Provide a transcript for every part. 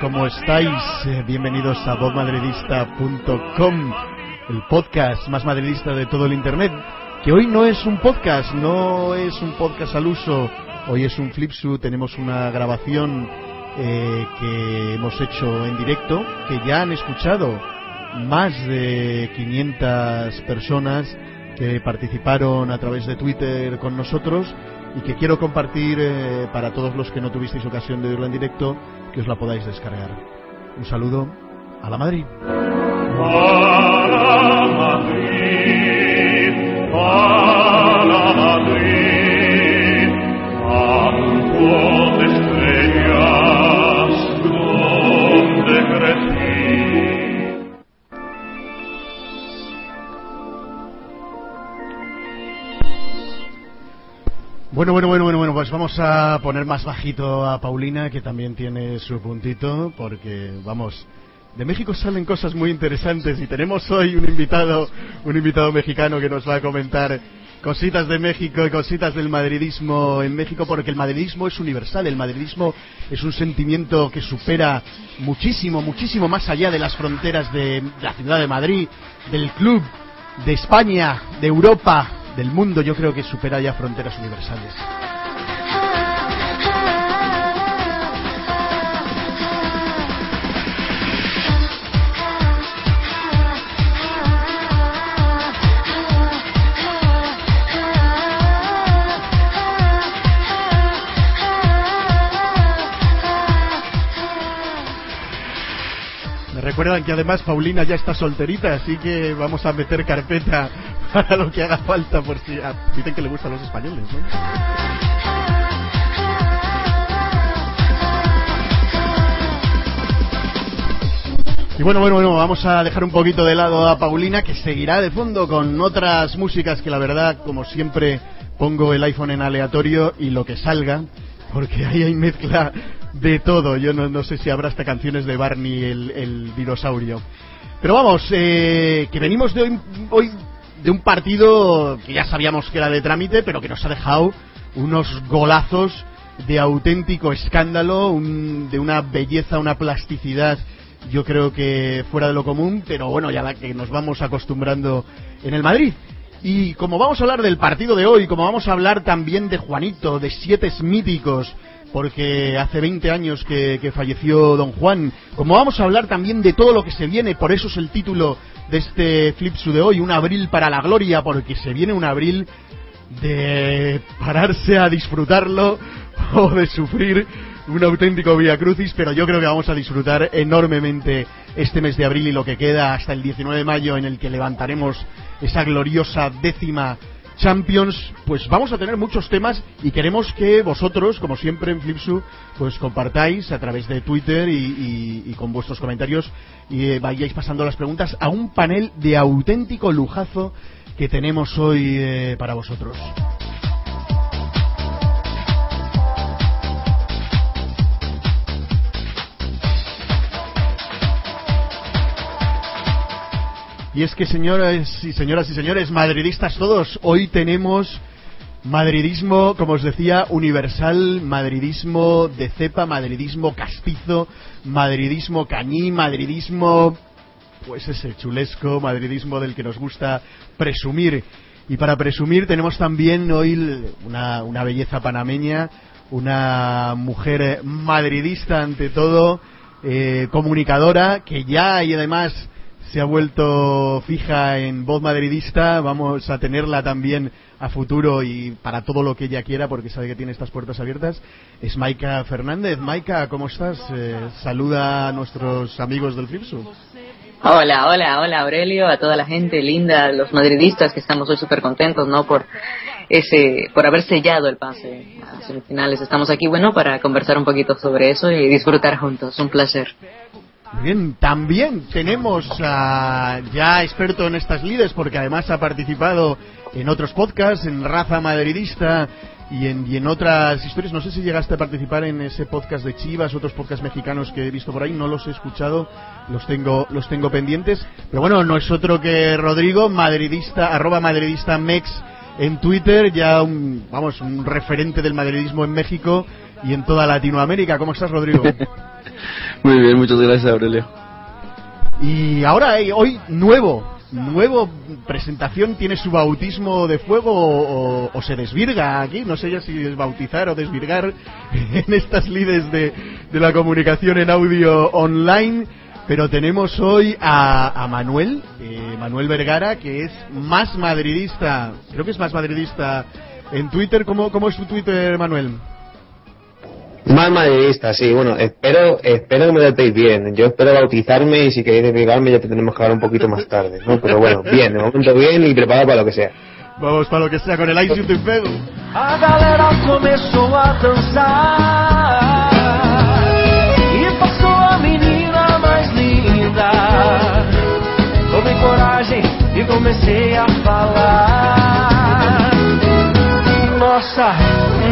¿Cómo estáis? Eh, bienvenidos a bobmadridista.com, el podcast más madridista de todo el Internet, que hoy no es un podcast, no es un podcast al uso, hoy es un flipsu, tenemos una grabación eh, que hemos hecho en directo, que ya han escuchado más de 500 personas que participaron a través de Twitter con nosotros y que quiero compartir eh, para todos los que no tuvisteis ocasión de verlo en directo, que os la podáis descargar. Un saludo a la Madrid. Bueno, bueno, bueno, bueno, bueno, pues vamos a poner más bajito a Paulina, que también tiene su puntito, porque vamos, de México salen cosas muy interesantes y tenemos hoy un invitado, un invitado mexicano que nos va a comentar cositas de México y cositas del madridismo en México, porque el madridismo es universal, el madridismo es un sentimiento que supera muchísimo, muchísimo más allá de las fronteras de la ciudad de Madrid, del club, de España, de Europa, del mundo yo creo que supera ya fronteras universales. Me recuerdan que además Paulina ya está solterita, así que vamos a meter carpeta para lo que haga falta, por si dicen que le gustan los españoles, ¿no? Y bueno, bueno, bueno, vamos a dejar un poquito de lado a Paulina, que seguirá de fondo con otras músicas que la verdad, como siempre, pongo el iPhone en aleatorio y lo que salga, porque ahí hay mezcla de todo. Yo no, sé si habrá hasta canciones de Barney el, el dinosaurio. Pero vamos, eh, que venimos de hoy, hoy de un partido que ya sabíamos que era de trámite, pero que nos ha dejado unos golazos de auténtico escándalo, de una belleza, una plasticidad, yo creo que fuera de lo común, pero bueno, ya la que nos vamos acostumbrando en el Madrid. Y como vamos a hablar del partido de hoy, como vamos a hablar también de Juanito, de siete míticos, porque hace 20 años que, que, falleció don Juan, como vamos a hablar también de todo lo que se viene, por eso es el título de este Flipsu de hoy, un abril para la gloria, porque se viene un abril de pararse a disfrutarlo o de sufrir un auténtico Via Crucis, pero yo creo que vamos a disfrutar enormemente este mes de abril y lo que queda hasta el 19 de mayo en el que levantaremos esa gloriosa décima Champions, pues vamos a tener muchos temas y queremos que vosotros, como siempre en Flipsu, pues compartáis a través de Twitter y, con vuestros comentarios y eh, vayáis pasando las preguntas a un panel de auténtico lujazo que tenemos hoy eh, para vosotros. Y es que, señoras y señoras y señores, madridistas todos, hoy tenemos madridismo, como os decía, universal, madridismo de cepa, madridismo castizo, madridismo cañí, madridismo pues ese chulesco madridismo del que nos gusta presumir. Y para presumir tenemos también hoy una, una belleza panameña, una mujer madridista ante todo, eh, comunicadora, que ya y además se ha vuelto fija en voz madridista. Vamos a tenerla también a futuro y para todo lo que ella quiera, porque sabe que tiene estas puertas abiertas. Es Maika Fernández. Maika, ¿cómo estás? Eh, saluda a nuestros amigos del Flipsu. Hola, hola, hola Aurelio, a toda la gente linda, los madridistas que estamos hoy súper contentos, ¿no? Por ese, por haber sellado el pase a semifinales. Estamos aquí, bueno, para conversar un poquito sobre eso y disfrutar juntos. Un placer. Bien, también tenemos a ya experto en estas lides porque además ha participado en otros podcasts, en Raza Madridista y en, y en otras historias. No sé si llegaste a participar en ese podcast de Chivas, otros podcasts mexicanos que he visto por ahí, no los he escuchado, los tengo, los tengo pendientes. Pero bueno, no es otro que Rodrigo, madridista, arroba madridista mex en Twitter, ya un, vamos, un referente del madridismo en México y en toda Latinoamérica. ¿Cómo estás, Rodrigo? Muy bien, muchas gracias, Aurelio. Y ahora, eh, hoy, nuevo, nuevo presentación, ¿tiene su bautismo de fuego o, se desvirga aquí? No sé ya si es bautizar o desvirgar en estas lides de, la comunicación en audio online. Pero tenemos hoy a, Manuel, eh, Manuel Vergara, que es más madridista, creo que es más madridista en Twitter. ¿Cómo, cómo es su Twitter, Manuel? Más madridista, sí. Bueno, espero, espero que me tratéis bien. Yo espero bautizarme y si queréis desvirgarme ya te tenemos que hablar un poquito más tarde, ¿no? Pero bueno, bien, de momento bien y preparado para lo que sea. Vamos para lo que sea con el Ice YouTube Fego. A galera começou a dançar E passou a menina mais linda Tomei coragem e comecei a falar Nossa,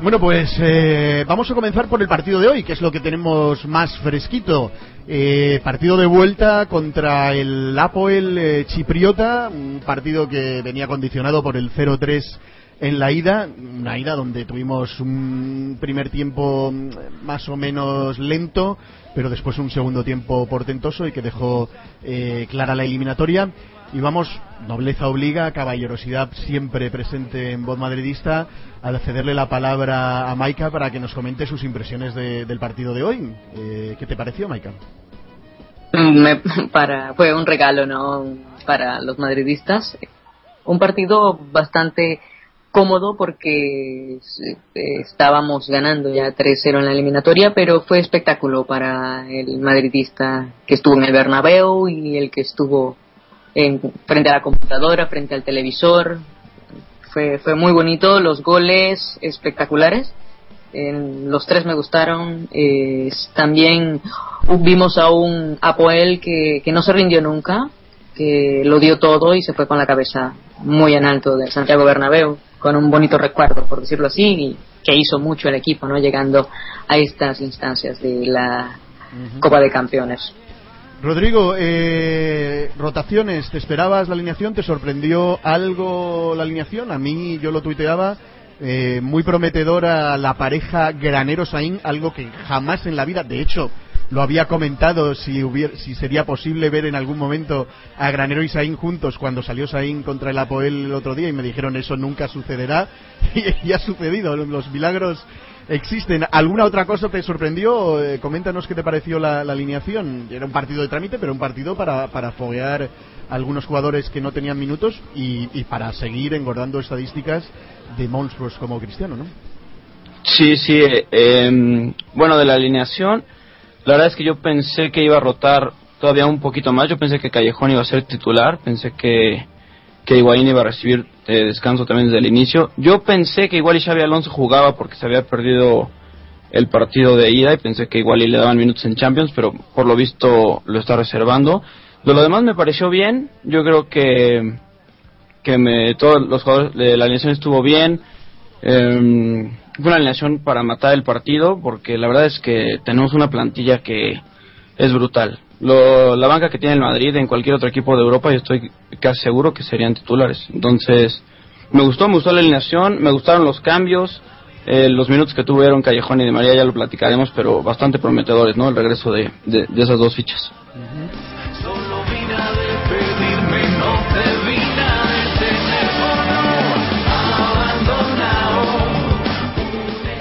Bueno, pues eh, vamos a comenzar por el partido de hoy, que es lo que tenemos más fresquito. Eh, partido de vuelta contra el Apoel eh, Chipriota, un partido que venía condicionado por el 0-3 en la ida, una ida donde tuvimos un primer tiempo mm, más o menos lento, pero después un segundo tiempo portentoso y que dejó eh, clara la eliminatoria. Y vamos, nobleza obliga, caballerosidad siempre presente en voz madridista, al cederle la palabra a Maika para que nos comente sus impresiones del partido de hoy. Eh, ¿Qué te pareció, Maika? para, fue un regalo, ¿no? Para los madridistas. Un partido bastante cómodo porque eh, estábamos ganando ya 3-0 en la eliminatoria, pero fue espectáculo para el madridista que estuvo en el Bernabéu y el que estuvo frente a la computadora, frente al televisor. Fue, fue muy bonito, los goles espectaculares. los tres me gustaron. también vimos a un Apoel que, que no se rindió nunca, que lo dio todo y se fue con la cabeza muy en alto del Santiago Bernabéu, con un bonito recuerdo, por decirlo así, y que hizo mucho el equipo, ¿no? Llegando a estas instancias de la Copa de Campeones. Rodrigo, eh, rotaciones, ¿te esperabas la alineación? ¿Te sorprendió algo la alineación? A mí, yo lo tuiteaba, eh, muy prometedora la pareja Granero-Saín, algo que jamás en la vida, de hecho, lo había comentado si, hubiera, si sería posible ver en algún momento a Granero y Saín juntos cuando salió Saín contra el Apoel el otro día y me dijeron eso nunca sucederá y, ha sucedido, los milagros existen. ¿Alguna otra cosa te sorprendió? Eh, coméntanos qué te pareció la, alineación. Era un partido de trámite, pero un partido para, para foguear algunos jugadores que no tenían minutos y, para seguir engordando estadísticas de monstruos como Cristiano, ¿no? Sí, sí. Eh, bueno, de la alineación, la verdad es que yo pensé que iba a rotar todavía un poquito más. Yo pensé que Callejón iba a ser titular. Pensé que que Higuaín iba a recibir eh, descanso también desde el inicio. Yo pensé que igual y Alonso jugaba porque se había perdido el partido de ida y pensé que igual le daban minutos en Champions, pero por lo visto lo está reservando. De lo demás me pareció bien. Yo creo que que me, todos los jugadores de la alineación estuvo bien. Em, fue una alineación para matar el partido, porque la verdad es que tenemos una plantilla que es brutal. Lo, la banca que tiene el Madrid en cualquier otro equipo de Europa, yo estoy casi seguro que serían titulares. Entonces, me gustó, me gustó la alineación, me gustaron los cambios, eh, los minutos que tuvieron Callejón y de María ya lo platicaremos, pero bastante prometedores, ¿no? El regreso de, de, esas dos fichas.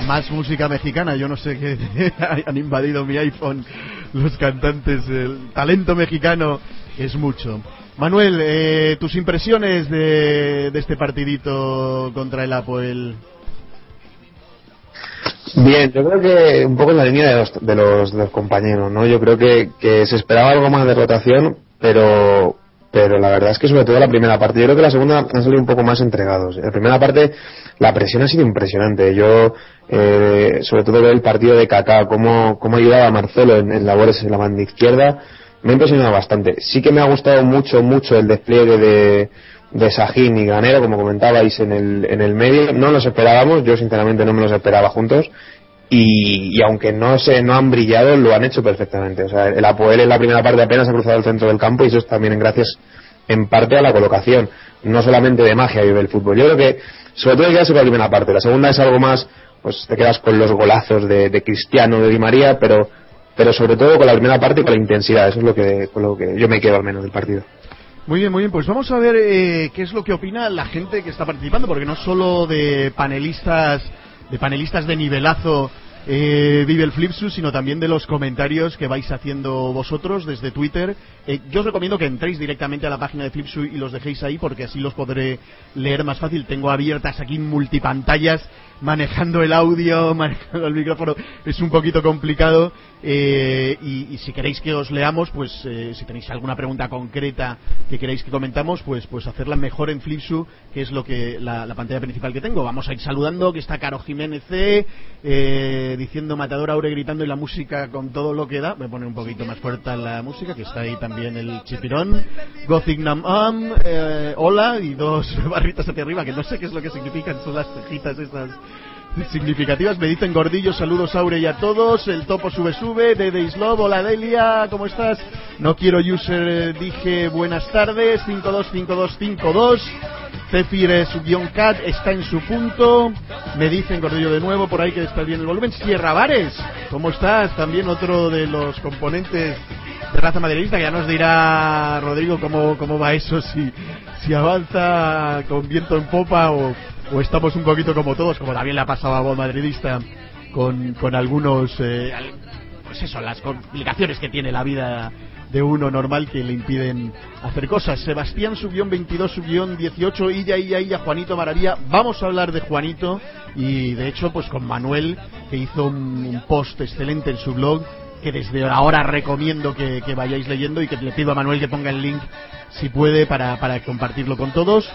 Más música mexicana, yo no sé qué han invadido mi iPhone los cantantes, el talento mexicano es mucho. Manuel, eh, tus impresiones de, de este partidito contra el Apoel. Bien, yo creo que un poco en la línea de los, de los, compañeros, ¿no? Yo creo que se esperaba algo más de rotación, pero pero la verdad es que sobre todo la primera parte, yo creo que la segunda han salido un poco más entregados. En la primera parte la presión ha sido impresionante. Yo, eh, sobre todo el partido de Kaká, cómo, cómo ayudaba a Marcelo en, en labores en la banda izquierda, me ha impresionado bastante. Sí que me ha gustado mucho, mucho el despliegue de, de Sajín y Granero, como comentabais en el, en el medio. No los esperábamos, yo sinceramente no me los esperaba juntos. Y, y aunque no se no han brillado, lo han hecho perfectamente. O sea, el Apoel en la primera parte apenas ha cruzado el centro del campo y eso es también gracias en parte a la colocación. No solamente de magia vive el fútbol. Yo creo que, sobre todo ya es la primera parte. La segunda es algo más, pues te quedas con los golazos de, de Cristiano, de Di María, pero, pero sobre todo con la primera parte y con la intensidad. Eso es lo que, con lo que yo me quedo al menos del partido. Muy bien, muy bien. Pues vamos a ver eh, qué es lo que opina la gente que está participando, porque no solo de panelistas, de panelistas de nivelazo eh, vive el Flipsus, sino también de los comentarios que vais haciendo vosotros desde Twitter. Eh, yo os recomiendo que entréis directamente a la página de Flipsus y los dejéis ahí, porque así los podré leer más fácil. Tengo abiertas aquí multipantallas manejando el audio, manejando el micrófono, es un poquito complicado. Eh, y, si queréis que os leamos, pues eh, si tenéis alguna pregunta concreta que queréis que comentamos, pues pues hacerla mejor en Flipsu, que es lo que la, la pantalla principal que tengo. Vamos a ir saludando, que está Caro Jiménez eh, diciendo Matador Aure gritando y la música con todo lo que da. Voy a poner un poquito más fuerte la música, que está ahí también el chipirón. Gothic Nam Am, eh, hola, y dos barritas hacia arriba, que no sé qué es lo que significan, son las cejitas estas significativas. Me dicen Gordillo, saludos Aure y a todos. El topo sube sube. Dede Islov, hola Delia, ¿cómo estás? No quiero user, eh, dije buenas tardes. 525252. Zephyr eh, su guion cat está en su punto. Me dicen Gordillo de nuevo por ahí que está bien el volumen. Sierra Vares, ¿cómo estás? También otro de los componentes de raza madridista. que Ya nos dirá Rodrigo cómo, cómo va eso, si, si avanza con viento en popa o, o estamos un poquito como todos, como también le ha pasado a Bob Madridista con, con algunos, eh, pues eso, las complicaciones que tiene la vida de uno normal que le impiden hacer cosas. Sebastián Subión 22, Subión 18, Illa, Illa, Illa, Juanito Maravilla. Vamos a hablar de Juanito y de hecho pues con Manuel que hizo un, un post excelente en su blog que desde ahora recomiendo que, que vayáis leyendo y que le pido a Manuel que ponga el link si puede para, para compartirlo con todos.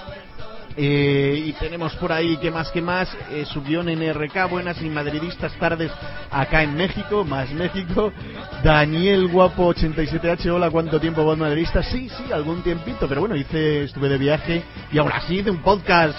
Eh, y tenemos por ahí, que más que más? Eh, subió en NRK, buenas y madridistas tardes acá en México, más México. Daniel Guapo 87H, hola, ¿cuánto tiempo voz madridista? Sí, sí, algún tiempito, pero bueno, hice, estuve de viaje y aún así hice un podcast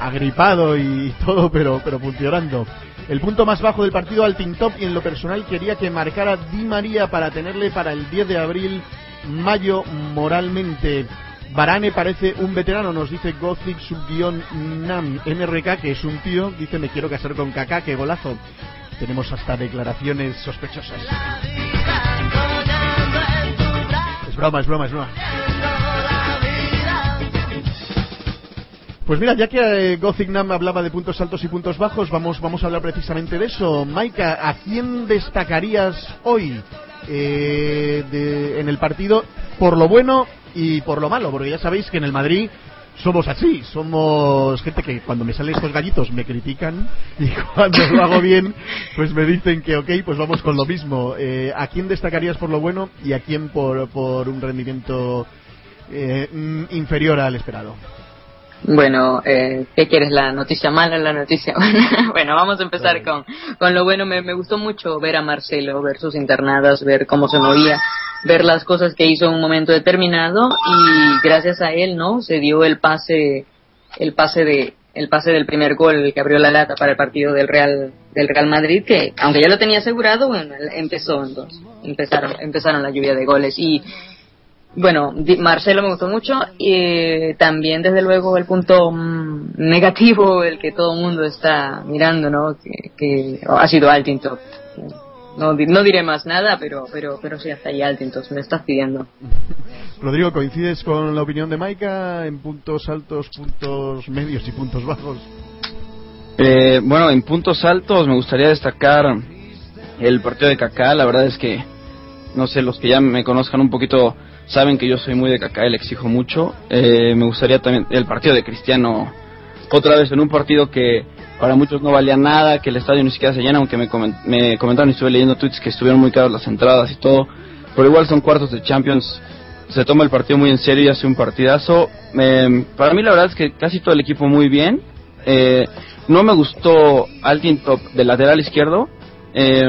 agripado y todo, pero, pero funcionando. El punto más bajo del partido al Top y en lo personal quería que marcara Di María para tenerle para el 10 de abril, mayo, moralmente. Barane parece un veterano, nos dice Gothic subguión Nam NRK, que es un tío, dice me quiero casar con Kaká, qué golazo. Tenemos hasta declaraciones sospechosas. Es broma, es broma, es broma. Pues mira, ya que eh, Gothic Nam hablaba de puntos altos y puntos bajos, vamos, vamos a hablar precisamente de eso. Maika, ¿a quién destacarías hoy eh, de- en el partido por lo bueno y por lo malo? Porque ya sabéis que en el Madrid somos así, somos gente que cuando me salen estos gallitos me critican y cuando lo hago bien pues me dicen que ok, pues vamos con lo mismo. Eh, ¿A quién destacarías por lo bueno y a quién por, por un rendimiento eh, mm, inferior al esperado? Bueno, eh, ¿qué quieres? ¿La noticia mala o la noticia buena? bueno, vamos a empezar con, con lo bueno. Me, me gustó mucho ver a Marcelo, ver sus internadas, ver cómo se movía, ver las cosas que hizo en un momento determinado y gracias a él, ¿no? Se dio el pase, el pase de, el pase del primer gol que abrió la lata para el partido del Real del Real Madrid que aunque ya lo tenía asegurado bueno empezó entonces empezaron empezaron la lluvia de goles. Y bueno Marcelo me gustó mucho y también desde luego el punto mm, negativo el que todo el mundo está mirando no que, que ha sido Altintop no, di- no diré más nada pero pero pero sí hasta ahí Altintop me estás pidiendo Rodrigo, ¿coincides con la opinión de Maika en puntos altos, puntos medios y puntos bajos? Eh, bueno, en puntos altos me gustaría destacar el partido de Kaká. La verdad es que, no sé, los que ya me conozcan un poquito saben que yo soy muy de Kaká y le exijo mucho. Eh, me gustaría también el partido de Cristiano, otra vez en un partido que para muchos no valía nada, que el estadio ni siquiera se llena, aunque me, comen- me comentaron y estuve leyendo tweets que estuvieron muy caros las entradas y todo. Pero igual son cuartos de Champions, se toma el partido muy en serio y hace un partidazo. Eh, para mí la verdad es que casi todo el equipo muy bien. Eh, no me gustó Altintop de lateral izquierdo. eh,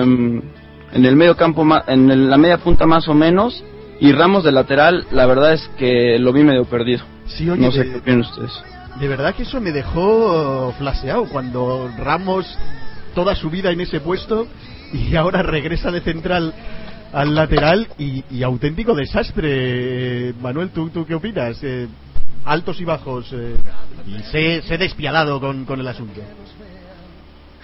en el medio campo, en el- la media punta más o menos. Y Ramos de lateral, la verdad es que lo vi medio perdido. Sí, oye, no sé de- qué opinan ustedes. De verdad que eso me dejó flaseado cuando Ramos toda su vida en ese puesto y ahora regresa de central al lateral y, auténtico desastre. Manuel, ¿tú, tú qué opinas? Eh, altos y bajos. eh, y sé, sé despiadado con, con el asunto.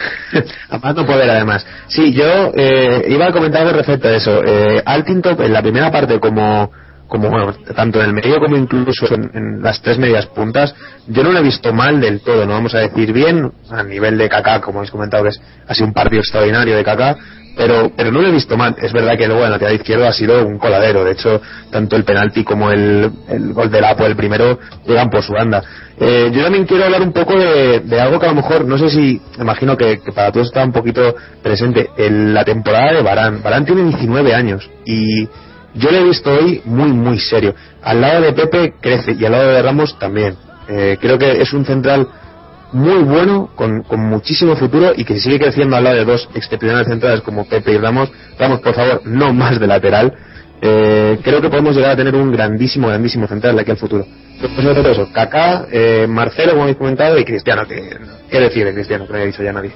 a más no poder además. Sí, yo eh, iba a comentar algo respecto a eso. Eh, Altintop en la primera parte como como bueno, tanto en el medio como incluso en, las tres medias puntas, yo no lo he visto mal del todo, no vamos a decir bien, a nivel de Kaká, como habéis comentado, que es, ha sido un partido extraordinario de Kaká, pero, pero no lo he visto mal. Es verdad que luego en la lateral izquierdo ha sido un coladero, de hecho, tanto el penalti como el, el gol del Apo, el primero, llegan por su banda. Eh, yo también quiero hablar un poco de, de algo que a lo mejor, no sé si, imagino que, para todos está un poquito presente, en la temporada de Barán. Barán tiene 19 años y yo lo he visto hoy muy, muy serio. Al lado de Pepe crece y al lado de Ramos también. Eh, creo que es un central muy bueno, con, con muchísimo futuro y que si sigue creciendo al lado de dos excepcionales centrales como Pepe y Ramos, Ramos, por favor, no más de lateral. Eh, creo que podemos llegar a tener un grandísimo, grandísimo central de aquí al futuro. Pues sobre todo eso, Kaká, eh, Marcelo, como habéis comentado, y Cristiano, que, ¿qué decir de Cristiano? Que no haya dicho ya nadie.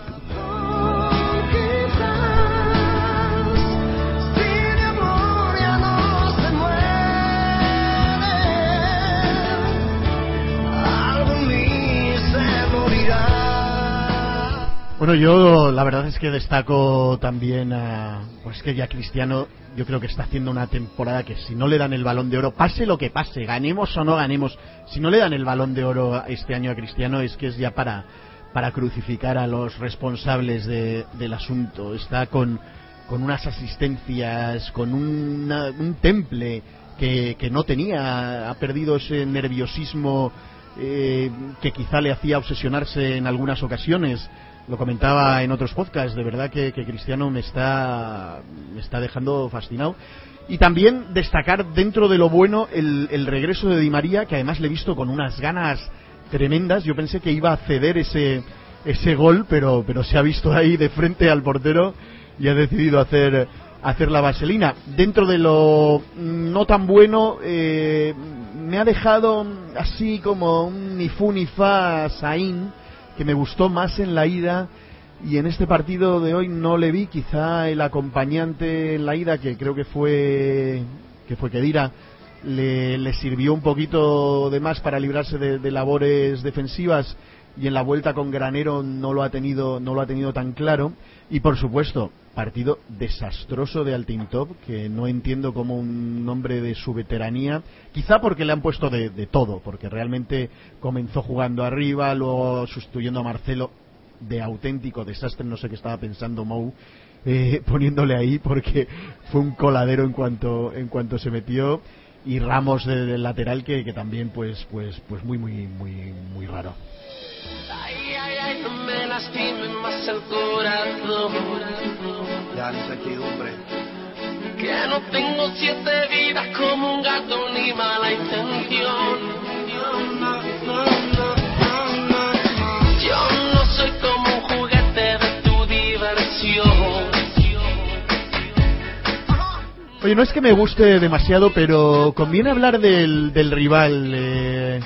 Bueno, yo la verdad es que destaco también a. Pues que ya Cristiano, yo creo que está haciendo una temporada que si no le dan el balón de oro, pase lo que pase, ganemos o no ganemos, si no le dan el balón de oro este año a Cristiano, es que es ya para, para crucificar a los responsables de- del asunto. Está con, con unas asistencias, con un temple que, que no tenía, ha perdido ese nerviosismo eh, que quizá le hacía obsesionarse en algunas ocasiones. Lo comentaba en otros podcasts, de verdad que, que Cristiano me está, me está dejando fascinado. Y también destacar dentro de lo bueno el, el regreso de Di María, que además le he visto con unas ganas tremendas. Yo pensé que iba a ceder ese, ese gol, pero, pero se ha visto ahí de frente al portero y ha decidido hacer, hacer la vaselina. Dentro de lo no tan bueno, eh, me ha dejado así como un ni fu ni fa Saín, que me gustó más en la ida y en este partido de hoy no le vi. Quizá el acompañante en la ida que creo que fue que fue Kedira le, le sirvió un poquito de más para librarse de, de labores defensivas y en la vuelta con Granero no lo ha tenido no lo ha tenido tan claro. Y por supuesto partido desastroso de Altintop que no entiendo cómo un hombre de su veteranía quizá porque le han puesto de, de todo porque realmente comenzó jugando arriba luego sustituyendo a Marcelo de auténtico desastre no sé qué estaba pensando Mou eh, poniéndole ahí porque fue un coladero en cuanto en cuanto se metió y Ramos de- del lateral que, que también pues pues pues muy muy muy muy raro Ay, ay, ay, no me lastime más el corazón. Ya la incertidumbre. Que no tengo siete vidas como un gato ni mala intención. Yo no soy como un juguete de tu diversión. Oye, no es que me guste demasiado, pero conviene hablar del, del rival. eh,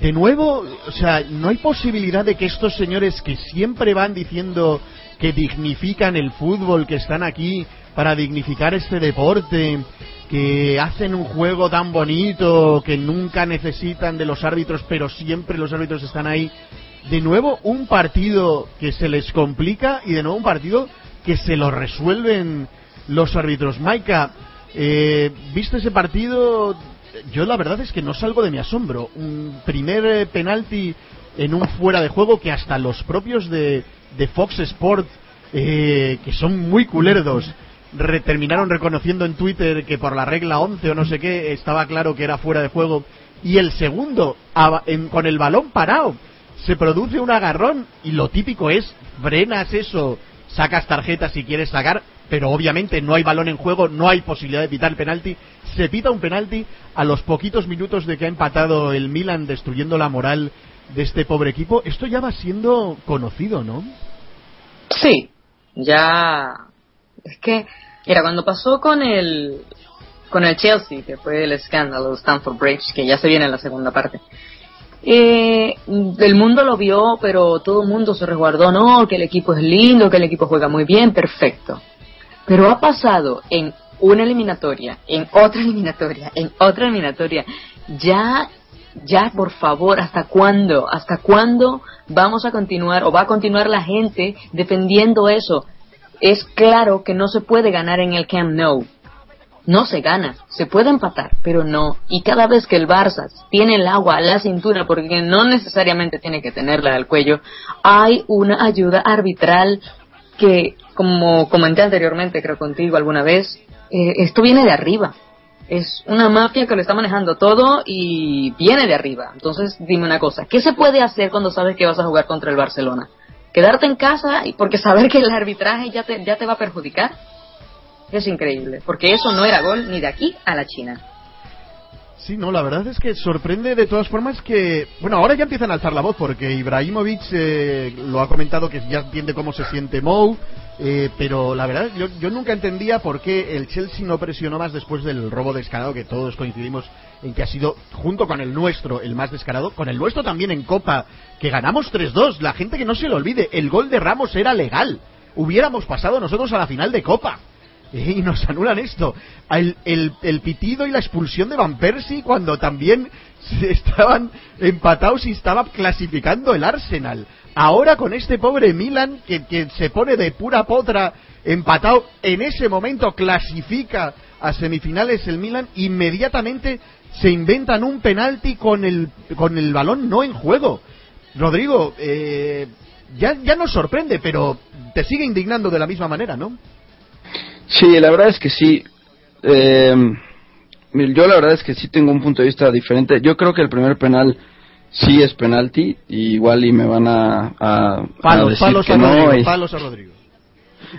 de nuevo, o sea, no hay posibilidad de que estos señores que siempre van diciendo que dignifican el fútbol, que están aquí para dignificar este deporte, que hacen un juego tan bonito, que nunca necesitan de los árbitros, pero siempre los árbitros están ahí. De nuevo, un partido que se les complica y de nuevo un partido que se lo resuelven los árbitros. Maika, eh, ¿viste ese partido? Yo la verdad es que no salgo de mi asombro. Un primer eh, penalti en un fuera de juego que hasta los propios de, de Fox Sport, eh, que son muy culerdos, re- terminaron reconociendo en Twitter que por la regla 11 o no sé qué estaba claro que era fuera de juego. Y el segundo, en- con el balón parado, se produce un agarrón y lo típico es frenas eso, sacas tarjeta si quieres sacar, pero obviamente no hay balón en juego, no hay posibilidad de pitar penalti. Se pita un penalti a los poquitos minutos de que ha empatado el Milan destruyendo la moral de este pobre equipo. Esto ya va siendo conocido, ¿no? Sí, ya. Es que, mira, cuando pasó con el con el Chelsea, que fue el escándalo de Stamford Bridge, que ya se viene en la segunda parte. Eh, el mundo lo vio, pero todo el mundo se resguardó, no, que el equipo es lindo, que el equipo juega muy bien, perfecto. Pero ha pasado en una eliminatoria, en otra eliminatoria, en otra eliminatoria. Ya, ya, por favor, ¿hasta cuándo? ¿Hasta cuándo vamos a continuar o va a continuar la gente defendiendo eso? Es claro que no se puede ganar en el Camp Nou. No se gana, se puede empatar, pero no. Y cada vez que el Barça tiene el agua a la cintura, porque no necesariamente tiene que tenerla al cuello, hay una ayuda arbitral que, como comenté anteriormente, creo contigo alguna vez, eh, esto viene de arriba. Es una mafia que lo está manejando todo y viene de arriba. Entonces, dime una cosa, ¿qué se puede hacer cuando sabes que vas a jugar contra el Barcelona? ¿Quedarte en casa y porque saber que el arbitraje ya te, ya te va a perjudicar? Es increíble, porque eso no era gol ni de aquí a la China. Sí, no, la verdad es que sorprende de todas formas que, bueno, ahora ya empiezan a alzar la voz porque Ibrahimovic eh, lo ha comentado que ya entiende cómo se siente Mou, eh, pero la verdad yo, yo nunca entendía por qué el Chelsea no presionó más después del robo descarado, que todos coincidimos en que ha sido, junto con el nuestro, el más descarado, con el nuestro también en Copa, que ganamos 3-2, la gente que no se lo olvide, el gol de Ramos era legal, hubiéramos pasado nosotros a la final de Copa. Y nos anulan esto. El, el, pitido y la expulsión de Van Persie cuando también estaban empatados y estaba clasificando el Arsenal. Ahora con este pobre Milan que, se pone de pura potra empatado, en ese momento clasifica a semifinales el Milan, inmediatamente se inventan un penalti con el, con el balón no en juego. Rodrigo, eh, ya, ya nos sorprende, pero te sigue indignando de la misma manera, ¿no? Sí, la verdad es que sí. Eh, yo la verdad es que sí tengo un punto de vista diferente. Yo creo que el primer penal sí es penalti, y igual y me van a, a, a Palos, decir palos que a no. Rodrigo, y- palos a Rodrigo.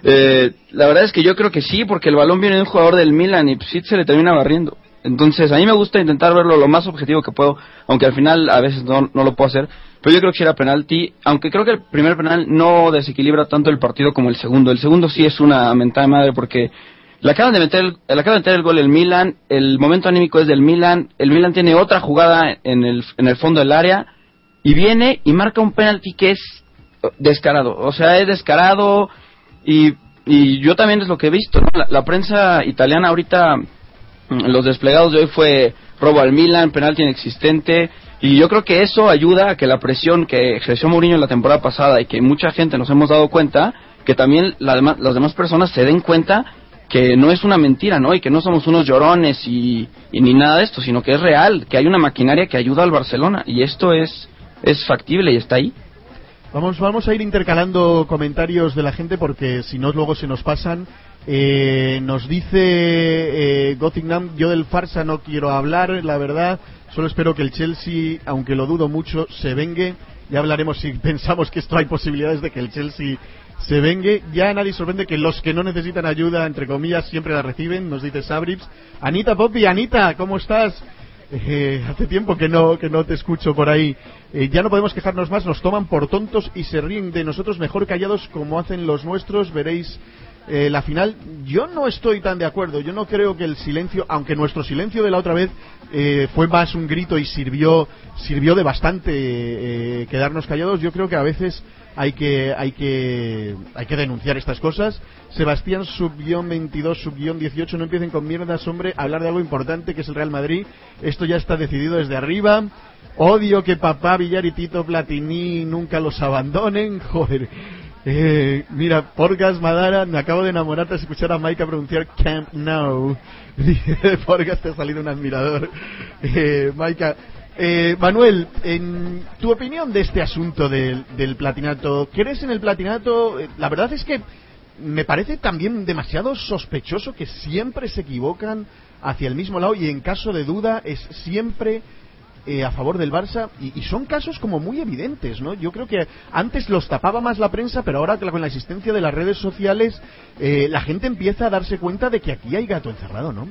Eh, la verdad es que yo creo que sí, porque el balón viene de un jugador del Milan y sí se le termina barriendo. Entonces, a mí me gusta intentar verlo lo más objetivo que puedo, aunque al final a veces no, no lo puedo hacer. Pero yo creo que sí era penalti, aunque creo que el primer penal no desequilibra tanto el partido como el segundo. El segundo sí es una mentada de madre porque le acaban de meter el, le acaban de meter el gol el Milan, el momento anímico es del Milan, el Milan tiene otra jugada en el, en el fondo del área y viene y marca un penalti que es descarado. O sea, es descarado y, y yo también es lo que he visto. La, la prensa italiana ahorita, mm, los desplegados de hoy fue robo al Milan, penalti inexistente. Y yo creo que eso ayuda a que la presión que ejerció Mourinho la temporada pasada y que mucha gente nos hemos dado cuenta, que también la las demás personas se den cuenta que no es una mentira, ¿no? Y que no somos unos llorones y, ni nada de esto, sino que es real, que hay una maquinaria que ayuda al Barcelona y esto es, es factible y está ahí. Vamos, vamos a ir intercalando comentarios de la gente porque si no luego se nos pasan. Eh, nos dice eh, Gottingham, yo del farsa no quiero hablar, la verdad. Solo espero que el Chelsea, aunque lo dudo mucho, se vengue. Ya hablaremos si pensamos que esto hay posibilidades de que el Chelsea se vengue. Ya nadie sorprende que los que no necesitan ayuda, entre comillas, siempre la reciben, nos dice Sabrips. Anita Poppy, Anita, ¿cómo estás? Eh, hace tiempo que no que no te escucho por ahí. Eh, ya no podemos quejarnos más, nos toman por tontos y se ríen de nosotros mejor callados como hacen los nuestros. Veréis eh, la final, yo no estoy tan de acuerdo. Yo no creo que el silencio, aunque nuestro silencio de la otra vez eh, fue más un grito y sirvió, sirvió de bastante quedarnos callados, yo creo que a veces hay que, hay que, hay que denunciar estas cosas. Sebastián Subguión 22, Subguión 18, no empiecen con mierdas, hombre, a hablar de algo importante que es el Real Madrid. Esto ya está decidido desde arriba. Odio que papá Villar y Tito Platini nunca los abandonen. Joder. Eh, mira, Porgas Madara, me acabo de enamorar tras escuchar a Maika pronunciar Camp Nou. Porgas, te ha salido un admirador. Eh, Maika, eh, Manuel, en tu opinión de este asunto del, platinato, ¿crees en el platinato? Eh, La verdad es que me parece también demasiado sospechoso que siempre se equivocan hacia el mismo lado y en caso de duda es siempre eh, a favor del Barça y, y son casos como muy evidentes, ¿no? Yo creo que antes los tapaba más la prensa, pero ahora con la existencia de las redes sociales eh, la gente empieza a darse cuenta de que aquí hay gato encerrado, ¿no?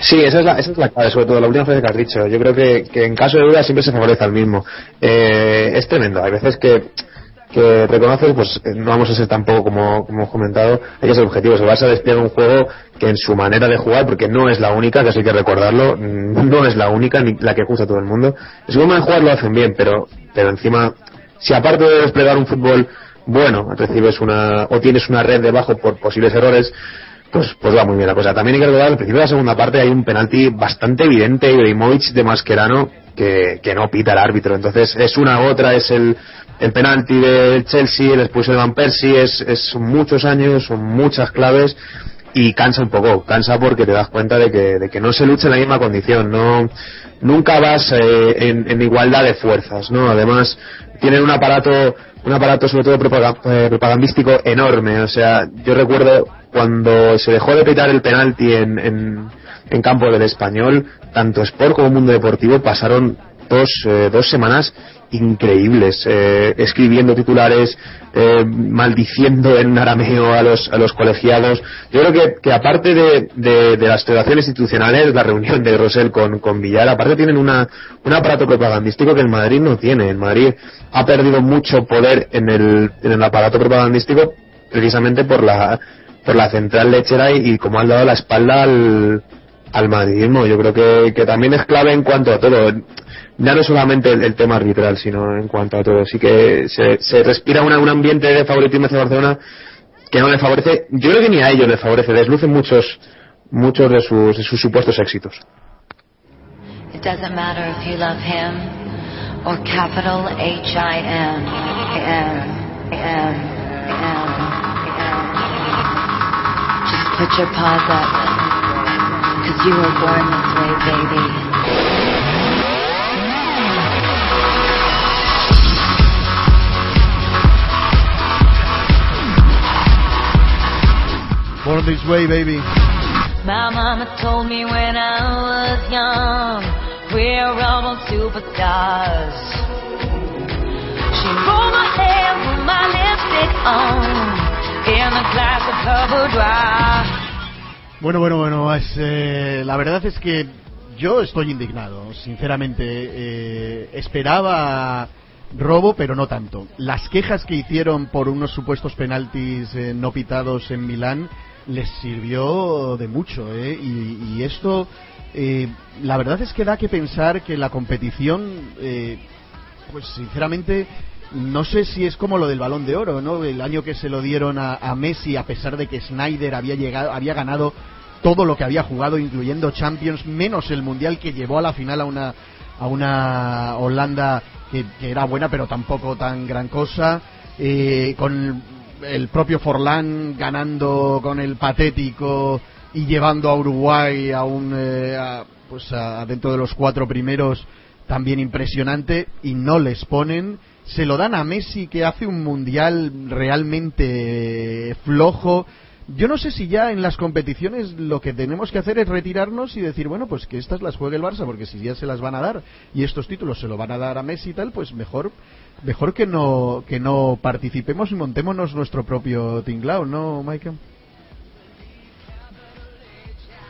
Sí, esa es, la, esa es la clave, sobre todo la última frase que has dicho. Yo creo que, que en caso de duda siempre se favorece al mismo. Eh, es tremendo. Hay veces que, que reconoces, pues eh, no vamos a ser tampoco, como, como hemos comentado, hay que ser objetivos. El Barça despliega un juego que en su manera de jugar, porque no es la única, que eso hay que recordarlo, no es la única ni la que gusta a todo el mundo. En su forma de jugar lo hacen bien, pero, pero encima, si aparte de desplegar un fútbol bueno, recibes una, o tienes una red debajo por posibles errores, pues, pues va muy bien la cosa. También hay que recordar, al principio de la segunda parte hay un penalti bastante evidente, Ibrahimovic de Mascherano, que, que no pita el árbitro. Entonces es una u otra, es el, el penalti del Chelsea, el expulsión de Van Persie, es, es muchos años, son muchas claves y cansa un poco, cansa porque te das cuenta de que, de que no se lucha en la misma condición, no nunca vas eh, en, igualdad de fuerzas, ¿no? Además tienen un aparato un aparato sobre todo eh, propagandístico enorme, o sea, yo recuerdo cuando se dejó de pitar el penalti en, en, campo del español, tanto Sport como Mundo Deportivo pasaron dos, eh, dos semanas increíbles, eh, escribiendo titulares, eh, maldiciendo en arameo a los, a los colegiados. Yo creo que, que aparte de, de, las federaciones institucionales, la reunión de Rosell con, con Villar, aparte tienen una, un aparato propagandístico que el Madrid no tiene. El Madrid ha perdido mucho poder en el, en el aparato propagandístico precisamente por la, por la central lechera y, y como han dado la espalda al, al madridismo. Yo creo que, que también es clave en cuanto a todo. Ya no solamente el, tema arbitral, sino en cuanto a todo. Sí que se, respira una- un ambiente de favoritismo hacia Barcelona que no le favorece. Yo creo que ni a ellos les favorece. Deslucen muchos, muchos de sus, de sus supuestos éxitos. Put your paws up, cause you were born this way, baby. Born this way, baby. My mama told me when I was young, we're all superstars. She rolled my hair with my lipstick on, Bueno, bueno, bueno, eh, la verdad es que yo estoy indignado, sinceramente. Eh, esperaba robo, pero no tanto. Las quejas que hicieron por unos supuestos penaltis eh, no pitados en Milán les sirvió de mucho, ¿eh? Y, y esto, eh, la verdad es que da que pensar que la competición, eh, pues sinceramente, no sé si es como lo del balón de oro, ¿no? El año que se lo dieron a, Messi, a pesar de que Snyder había llegado, había ganado todo lo que había jugado, incluyendo Champions, menos el mundial que llevó a la final a una a una Holanda que, que era buena, pero tampoco tan gran cosa. Eh, con el propio Forlán ganando con el patético y llevando a Uruguay a un eh, a- pues a- dentro de los cuatro primeros también impresionante y no les ponen se lo dan a Messi que hace un mundial realmente flojo yo no sé si ya en las competiciones lo que tenemos que hacer es retirarnos y decir, bueno, pues que estas las juegue el Barça, porque si ya se las van a dar y estos títulos se lo van a dar a Messi y tal, pues mejor mejor que no que no participemos y montémonos nuestro propio tinglao, ¿no, Michael?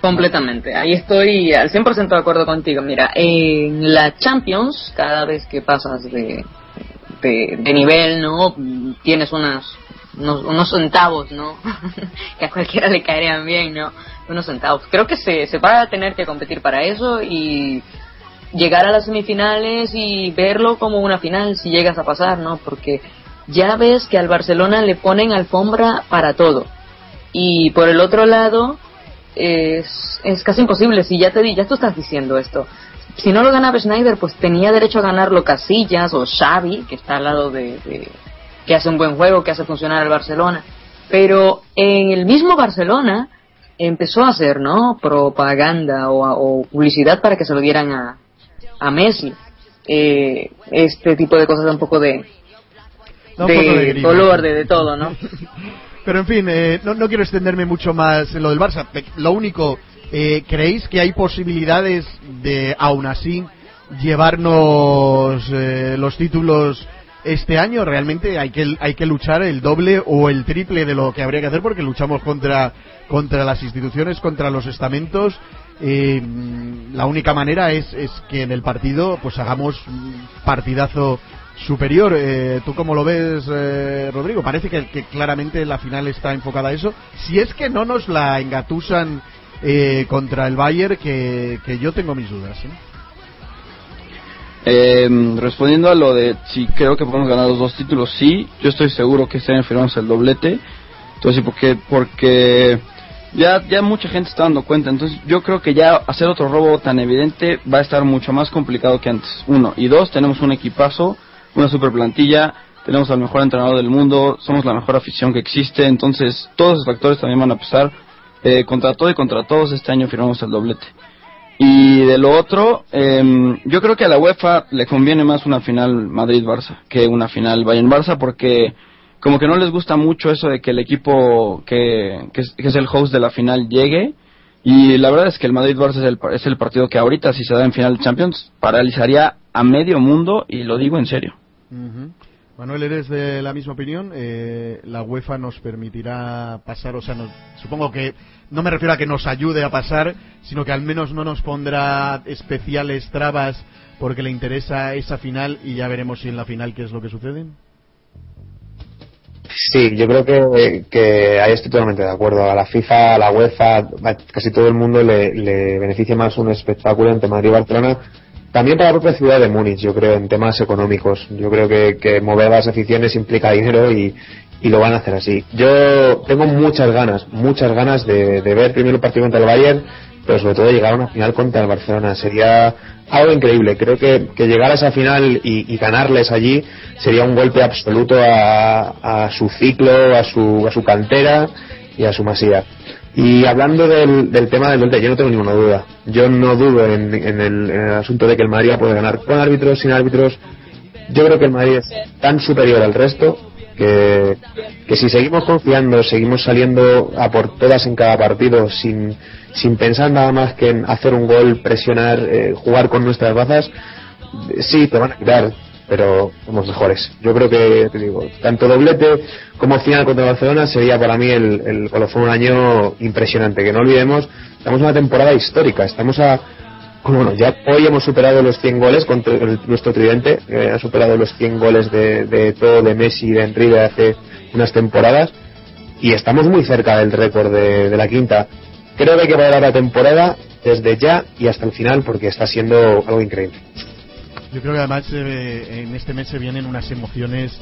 Completamente, ahí estoy al 100% de acuerdo contigo. Mira, en la Champions, cada vez que pasas de, de, nivel, ¿no? Tienes unas unos, unos centavos, ¿no? que a cualquiera le caerían bien, ¿no? Unos centavos. Creo que se, se va a tener que competir para eso y llegar a las semifinales y verlo como una final si llegas a pasar, ¿no? Porque ya ves que al Barcelona le ponen alfombra para todo. Y por el otro lado, es, es casi imposible. Si ya te di, ya tú estás diciendo esto. Si no lo ganaba Schneider, pues tenía derecho a ganarlo Casillas o Xavi, que está al lado de, de- que hace un buen juego, que hace funcionar al Barcelona. Pero en el mismo Barcelona empezó a hacer, ¿no? Propaganda o, o publicidad para que se lo dieran a, a Messi. Eh, este tipo de cosas un poco de, de color, de, de todo, ¿no? Pero en fin, eh, no, no quiero extenderme mucho más en lo del Barça. Lo único, eh, ¿creéis que hay posibilidades de, aún así, llevarnos eh, los títulos este año? Realmente hay que, hay que luchar el doble o el triple de lo que habría que hacer porque luchamos contra, contra las instituciones, contra los estamentos. Eh, la única manera es, es que en el partido pues hagamos partidazo superior. Eh, ¿Tú cómo lo ves, eh, Rodrigo? Parece que, que claramente la final está enfocada a eso. Si es que no nos la engatusan eh, contra el Bayern, que, que yo tengo mis dudas. ¿eh? Eh, respondiendo a lo de si creo que podemos ganar los dos títulos, sí, yo estoy seguro que este año firmamos el doblete. Entonces, porque, porque ya, ya mucha gente está dando cuenta. Entonces, yo creo que ya hacer otro robo tan evidente va a estar mucho más complicado que antes. Uno. Y dos, tenemos un equipazo, una super plantilla, tenemos al mejor entrenador del mundo, somos la mejor afición que existe. Entonces, todos esos factores también van a pesar. Eh, contra todo y contra todos, este año firmamos el doblete. Y de lo otro, em, yo creo que a la UEFA le conviene más una final Madrid-Barça que una final Bayern-Barça porque como que no les gusta mucho eso de que el equipo que, es, el host de la final llegue y la verdad es que el Madrid-Barça es el, es el partido que ahorita si se da en final de Champions paralizaría a medio mundo y lo digo en serio. Manuel, ¿eres de la misma opinión? Eh, ¿La UEFA nos permitirá pasar? O sea, supongo que no me refiero a que nos ayude a pasar, sino que al menos no nos pondrá especiales trabas porque le interesa esa final y ya veremos si en la final qué es lo que sucede. Sí, yo creo que, que ahí estoy totalmente de acuerdo. A la FIFA, a la UEFA, casi todo el mundo le, le beneficia más un espectáculo entre Madrid y Barcelona. También para la propia ciudad de Múnich, yo creo, en temas económicos. Yo creo que, que mover las aficiones implica dinero y, y lo van a hacer así. Yo tengo muchas ganas, muchas ganas de, de ver primero el partido contra el Bayern, pero sobre todo llegar a una final contra el Barcelona. Sería algo increíble. Creo que, que llegar a esa final y, y ganarles allí sería un golpe absoluto a, a su ciclo, a su, a su cantera y a su masía. Y hablando del, del tema del Volta, yo no tengo ninguna duda. Yo no dudo en, en el, asunto de que el Madrid puede ganar con árbitros, sin árbitros. Yo creo que el Madrid es tan superior al resto que, que si seguimos confiando, seguimos saliendo a por todas en cada partido sin, sin pensar nada más que en hacer un gol, presionar, eh, jugar con nuestras bazas, sí, te van a quitar, pero somos mejores. Yo creo que, te digo, tanto doblete como final contra Barcelona sería para mí el, el colofón un año impresionante. Que no olvidemos, estamos en una temporada histórica, estamos a bueno, ya hoy hemos superado los 100 goles contra el- nuestro tridente, eh, ha superado los 100 goles de, de todo, de Messi de Henry de hace unas temporadas y estamos muy cerca del récord de, de la quinta. Creo que hay que valorar la temporada desde ya y hasta el final porque está siendo algo increíble. Yo creo que además eh, en este mes se vienen unas emociones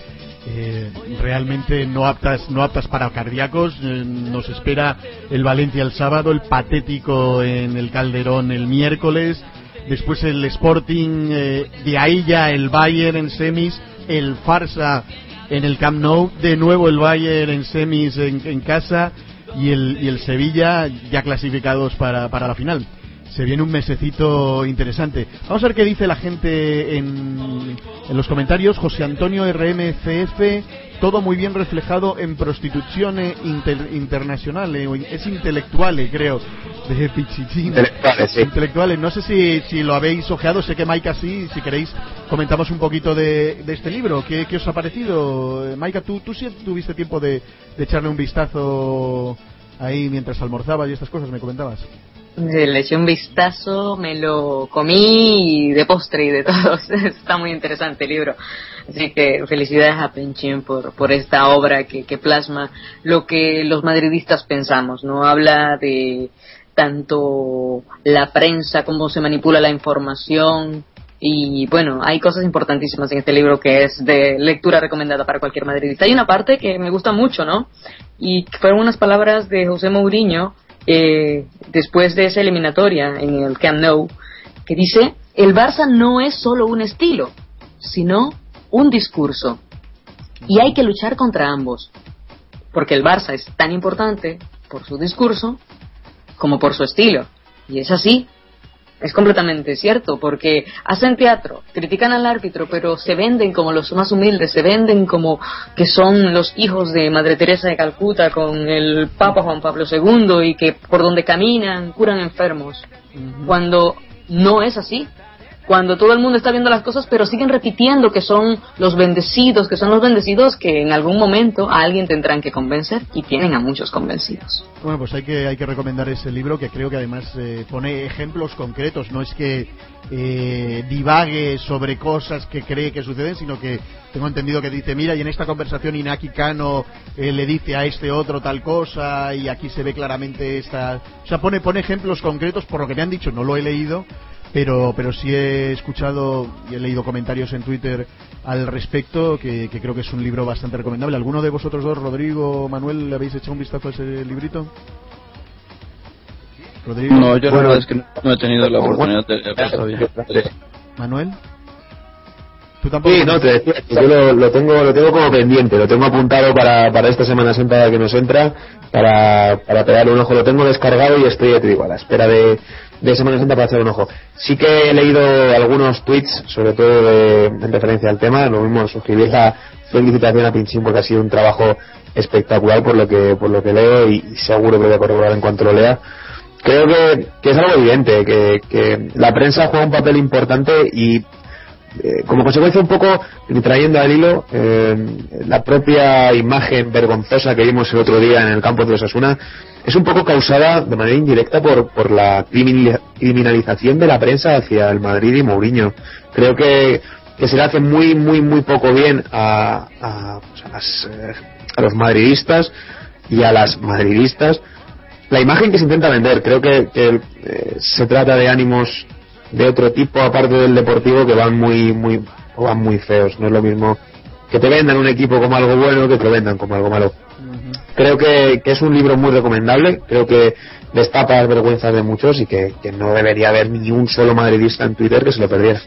eh, realmente no aptas no aptas para cardíacos. Eh, nos espera el Valencia el sábado, el patético en el Calderón el miércoles, después el Sporting, eh, de ahí ya el Bayern en semis, el Farsa en el Camp Nou, de nuevo el Bayern en semis en, en casa y el, y el Sevilla ya clasificados para, para la final se viene un mesecito interesante. Vamos a ver qué dice la gente en, en los comentarios. José Antonio RMCF, todo muy bien reflejado en Prostituzione inter- Internacional, in- es intelectuale, creo, de Pichichín. Intelectuales, sí. Intelectuales. No sé si, si lo habéis ojeado, sé que Maika sí, si queréis comentamos un poquito de, de este libro. ¿Qué, qué os ha parecido? Eh, Maika, ¿tú, tú sí tuviste tiempo de, de echarle un vistazo ahí mientras almorzabas y estas cosas, me comentabas. Le eché un vistazo, me lo comí y de postre y de todo. Está muy interesante el libro. Así que felicidades a Penchin por, por esta obra que, que plasma lo que los madridistas pensamos. No habla de tanto la prensa, cómo se manipula la información, y bueno, hay cosas importantísimas en este libro que es de lectura recomendada para cualquier madridista. Hay una parte que me gusta mucho, ¿no? Y fueron unas palabras de José Mourinho eh, después de esa eliminatoria en el Camp Nou, que dice, el Barça no es solo un estilo, sino un discurso. Y hay que luchar contra ambos, porque el Barça es tan importante por su discurso como por su estilo. Y es así, es completamente cierto, porque hacen teatro, critican al árbitro, pero se venden como los más humildes, se venden como que son los hijos de Madre Teresa de Calcuta con el Papa Juan Pablo II y que por donde caminan curan enfermos, cuando no es así cuando todo el mundo está viendo las cosas, pero siguen repitiendo que son los bendecidos, que son los bendecidos que en algún momento a alguien tendrán que convencer y tienen a muchos convencidos. Bueno, pues hay que, hay que recomendar ese libro que creo que además eh, pone ejemplos concretos, no es que eh, divague sobre cosas que cree que suceden, sino que tengo entendido que dice, mira, y en esta conversación Inaki Kano eh, le dice a este otro tal cosa y aquí se ve claramente esta... O sea, pone, pone ejemplos concretos por lo que me han dicho, no lo he leído, pero, pero sí he escuchado y he leído comentarios en Twitter al respecto, que, que, creo que es un libro bastante recomendable. ¿Alguno de vosotros dos, Rodrigo, Manuel, le habéis echado un vistazo a ese librito? Rodrigo. No, yo la verdad es que no he tenido la oportunidad de leerlo. Manuel. ¿Tú tampoco sí, no, te decía, yo lo, lo, tengo, lo tengo como pendiente, lo tengo apuntado para, para esta Semana Santa que nos entra, para, para pegarle un ojo. Lo tengo descargado y estoy, te digo, a la espera de, de Semana Santa para echar un ojo. Sí que he leído algunos tweets, sobre todo de, en referencia al tema, lo mismo suscribir la felicitación a Pinchín porque ha sido un trabajo espectacular por lo que, por lo que leo y seguro que voy a corroborar en cuanto lo lea creo que, que, es algo evidente, que, que, la prensa juega un papel importante y eh, como consecuencia un poco, trayendo al hilo, eh, la propia imagen vergonzosa que vimos el otro día en el campo de Osasuna es un poco causada de manera indirecta por, por la criminalización de la prensa hacia el Madrid y Mourinho. Creo que, que se le hace muy, muy, muy poco bien a, a, pues a, las, eh, a los madridistas y a las madridistas la imagen que se intenta vender. Creo que, que se trata de ánimos de otro tipo aparte del deportivo que van muy muy van muy feos. No es lo mismo que te vendan un equipo como algo bueno que te lo vendan como algo malo. Creo que, que, es un libro muy recomendable. Creo que destapa las vergüenzas de muchos y que, que no debería haber ni un solo madridista en Twitter que se lo perdiera.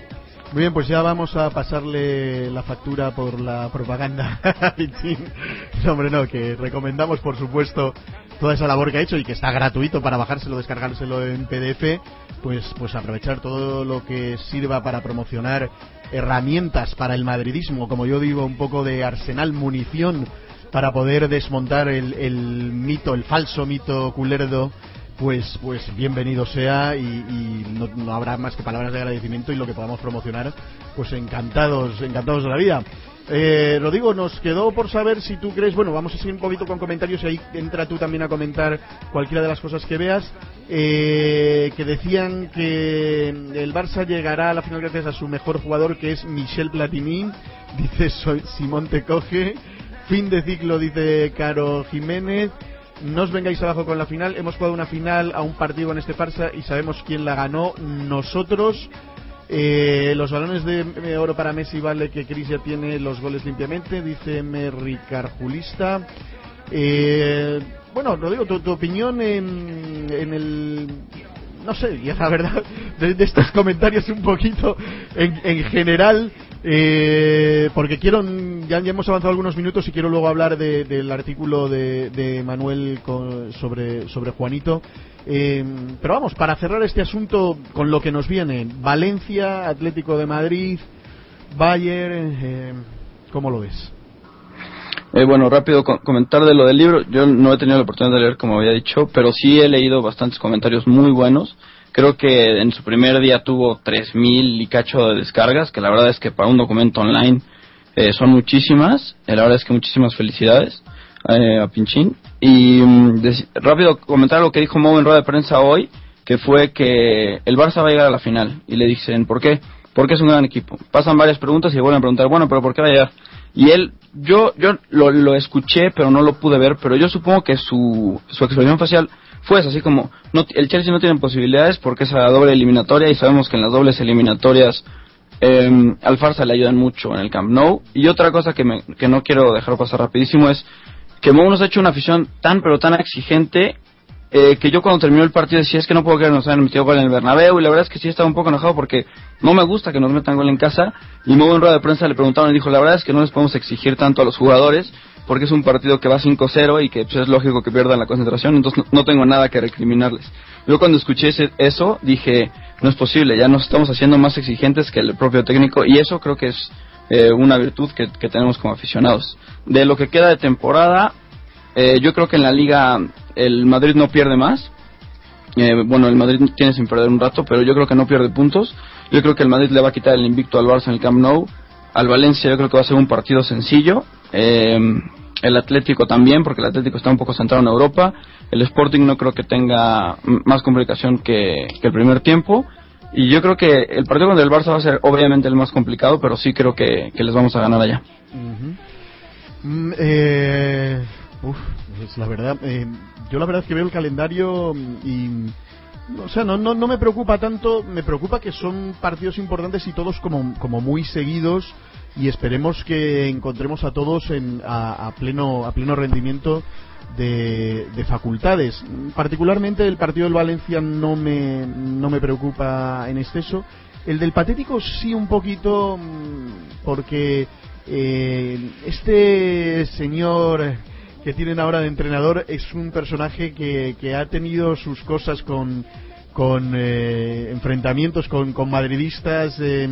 Muy bien, pues ya vamos a pasarle la factura por la propaganda. no, hombre, no, que recomendamos, por supuesto, toda esa labor que ha hecho y que está gratuito para bajárselo, descargárselo en PDF, pues, pues aprovechar todo lo que sirva para promocionar herramientas para el madridismo, como yo digo, un poco de arsenal, munición para poder desmontar el, el mito, el falso mito culerdo pues pues bienvenido sea y, y no, no, habrá más que palabras de agradecimiento y lo que podamos promocionar pues encantados encantados de la vida eh, lo digo nos quedó por saber si tú crees bueno vamos a seguir un poquito con comentarios y ahí entra tú también a comentar cualquiera de las cosas que veas eh, que decían que el Barça llegará a la final gracias a su mejor jugador que es Michel Platini dice Simón te fin de ciclo dice Caro Jiménez no os vengáis abajo con la final. Hemos jugado una final a un partido en este farsa y sabemos quién la ganó. Nosotros. Eh, los balones de oro para Messi vale que Cris ya tiene los goles limpiamente, dice Merri Carjulista. Eh, bueno, Rodrigo, tu, tu opinión en, en el no sé, ya la verdad, de, de, estos comentarios un poquito en, en general, eh, porque quiero, ya, ya, hemos avanzado algunos minutos y quiero luego hablar de, del artículo de, de Manuel con, sobre, sobre Juanito. Eh, pero vamos, para cerrar este asunto con lo que nos viene, Valencia, Atlético de Madrid, Bayern, eh, ¿cómo lo ves? Eh, bueno, rápido comentar de lo del libro. Yo no he tenido la oportunidad de leer, como había dicho, pero sí he leído bastantes comentarios muy buenos. Creo que en su primer día tuvo 3.000 y cacho de descargas, que la verdad es que para un documento online eh, son muchísimas. Eh, la verdad es que muchísimas felicidades eh, a Pinchín. Y mm, rápido comentar lo que dijo Mo en rueda de prensa hoy, que fue que el Barça va a llegar a la final. Y le dicen, ¿por qué? Porque es un gran equipo. Pasan varias preguntas y vuelven a preguntar, bueno, pero ¿por qué va a llegar? Y él, yo, yo lo, lo escuché, pero no lo pude ver, pero yo supongo que su, su expresión facial fue así como, no, el Chelsea no tiene posibilidades porque es la doble eliminatoria y sabemos que en las dobles eliminatorias eh, al Farsa le ayudan mucho en el Camp Nou. Y otra cosa que, me, que no quiero dejar pasar rapidísimo es que Mou nos ha hecho una afición tan pero tan exigente eh, que yo cuando terminó el partido decía es que no puedo creer que nos hayan metido gol en el Bernabéu y la verdad es que sí estaba un poco enojado porque no me gusta que nos metan gol en casa y Mou en rueda de prensa le preguntaron y dijo la verdad es que no les podemos exigir tanto a los jugadores porque es un partido que va 5-0 y que pues, es lógico que pierdan la concentración entonces no, no tengo nada que recriminarles yo cuando escuché ese, eso dije no es posible ya nos estamos haciendo más exigentes que el propio técnico y eso creo que es eh, una virtud que, tenemos como aficionados de lo que queda de temporada eh, yo creo que en la liga el Madrid no pierde más. Eh, bueno, el Madrid tiene sin perder un rato, pero yo creo que no pierde puntos. Yo creo que el Madrid le va a quitar el invicto al Barça en el Camp Nou. Al Valencia yo creo que va a ser un partido sencillo. Eh, el Atlético también, porque el Atlético está un poco centrado en Europa. El Sporting no creo que tenga más complicación que el primer tiempo. Y yo creo que el partido contra el Barça va a ser obviamente el más complicado, pero sí creo que, que les vamos a ganar allá. Mm, eh, uf, es la verdad. eh, yo la verdad es que veo el calendario y. O sea, no, no, no me preocupa tanto. Me preocupa que son partidos importantes y todos como, como muy seguidos. Y esperemos que encontremos a todos en, a, a pleno, a pleno rendimiento de, de facultades. Particularmente el partido del Valencia no me, no me preocupa en exceso. El del Patético sí un poquito mm, porque eh, este señor que tienen ahora de entrenador es un personaje que, que ha tenido sus cosas con, con eh, enfrentamientos con, con madridistas eh,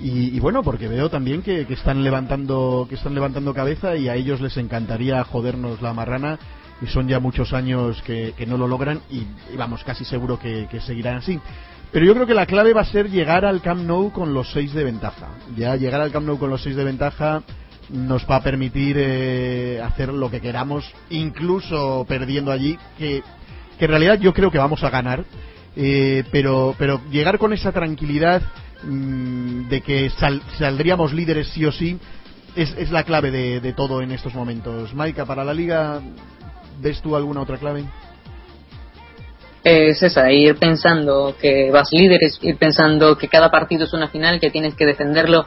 y, y bueno porque veo también que, que están levantando que están levantando cabeza y a ellos les encantaría jodernos la marrana y son ya muchos años que, que no lo logran y, vamos casi seguro que, que seguirán así pero yo creo que la clave va a ser llegar al Camp Nou con los seis de ventaja. Ya llegar al Camp Nou con los seis de ventaja nos va a permitir eh, hacer lo que queramos, incluso perdiendo allí, que, que en realidad yo creo que vamos a ganar. eh, pero, pero llegar con esa tranquilidad mm, de que sal- saldríamos líderes sí o sí es, es la clave de, de todo en estos momentos. Maika, para la liga, ¿ves tú alguna otra clave? Es esa, ir pensando que vas líderes, ir pensando que cada partido es una final, que tienes que defenderlo,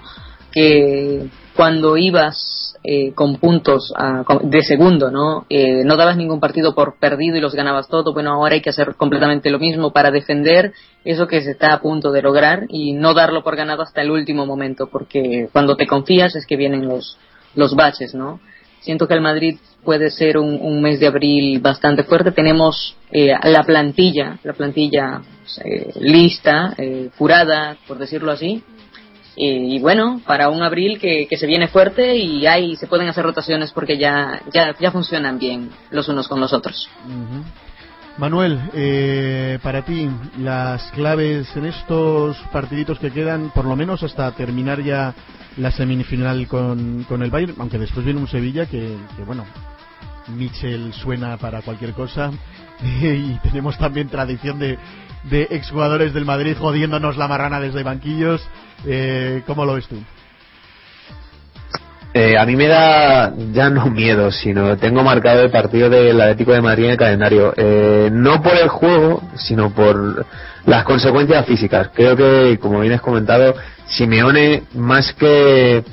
que cuando ibas eh, con puntos a- con- de segundo, ¿no? Eh, no dabas ningún partido por perdido y los ganabas todo. Bueno, ahora hay que hacer completamente lo mismo para defender eso que se está a punto de lograr y no darlo por ganado hasta el último momento, porque cuando te confías es que vienen los, los baches, ¿no? Siento que el Madrid puede ser un, un mes de abril bastante fuerte. Tenemos eh, la plantilla, la plantilla eh, lista, eh, curada, por decirlo así. Y, y bueno, para un abril que, que se viene fuerte y ahí se pueden hacer rotaciones porque ya, ya, ya funcionan bien los unos con los otros. Manuel, eh, para ti, las claves en estos partiditos que quedan, por lo menos hasta terminar ya la semifinal con, con el Bayern, aunque después viene un Sevilla que, que, bueno, Mitchell suena para cualquier cosa y tenemos también tradición de, de exjugadores del Madrid jodiéndonos la marrana desde banquillos. Eh, ¿Cómo lo ves tú? Eh, a mí me da ya no miedo, sino tengo marcado el partido del Atlético de Madrid en el calendario. Eh, no por el juego, sino por las consecuencias físicas. Creo que, como bien has comentado, Simeone, más que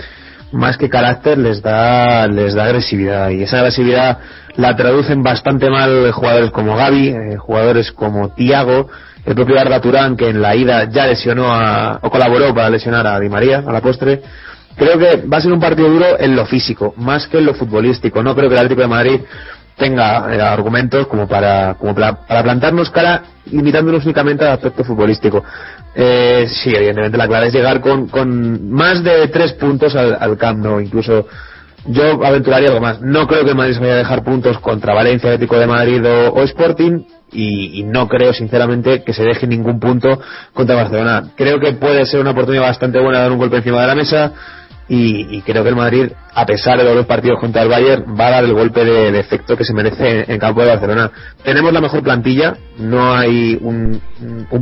más que carácter, les da les da agresividad y esa agresividad la traducen bastante mal jugadores como Gaby, eh, jugadores como Tiago, el propio Arda Turán que en la ida ya lesionó a, o colaboró para lesionar a Di María a la postre. Creo que va a ser un partido duro en lo físico, más que en lo futbolístico. No creo que el Atlético de Madrid tenga eh, argumentos como para como para, para plantarnos cara limitándonos únicamente al aspecto futbolístico. Eh, sí, evidentemente la clave es llegar con, con más de tres puntos al, al Camp incluso yo aventuraría algo más. No creo que Madrid se vaya a dejar puntos contra Valencia, Atlético de Madrid o, o Sporting y, no creo sinceramente que se deje ningún punto contra Barcelona. Creo que puede ser una oportunidad bastante buena de dar un golpe encima de la mesa y, creo que el Madrid, a pesar de los dos partidos contra el Bayern, va a dar el golpe de, efecto que se merece en, en campo de Barcelona. Tenemos la mejor plantilla, no hay un,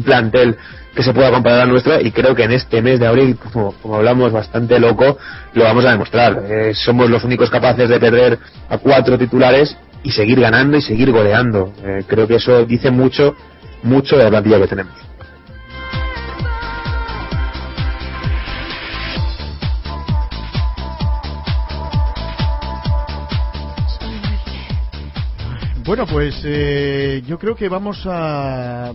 plantel que se pueda comparar al nuestro y creo que en este mes de abril, como, como hablamos bastante loco, lo vamos a demostrar. Eh, somos los únicos capaces de perder a cuatro titulares y seguir ganando y seguir goleando. Eh, creo que eso dice mucho, mucho de la plantilla que tenemos. Bueno, pues eh, yo creo que vamos a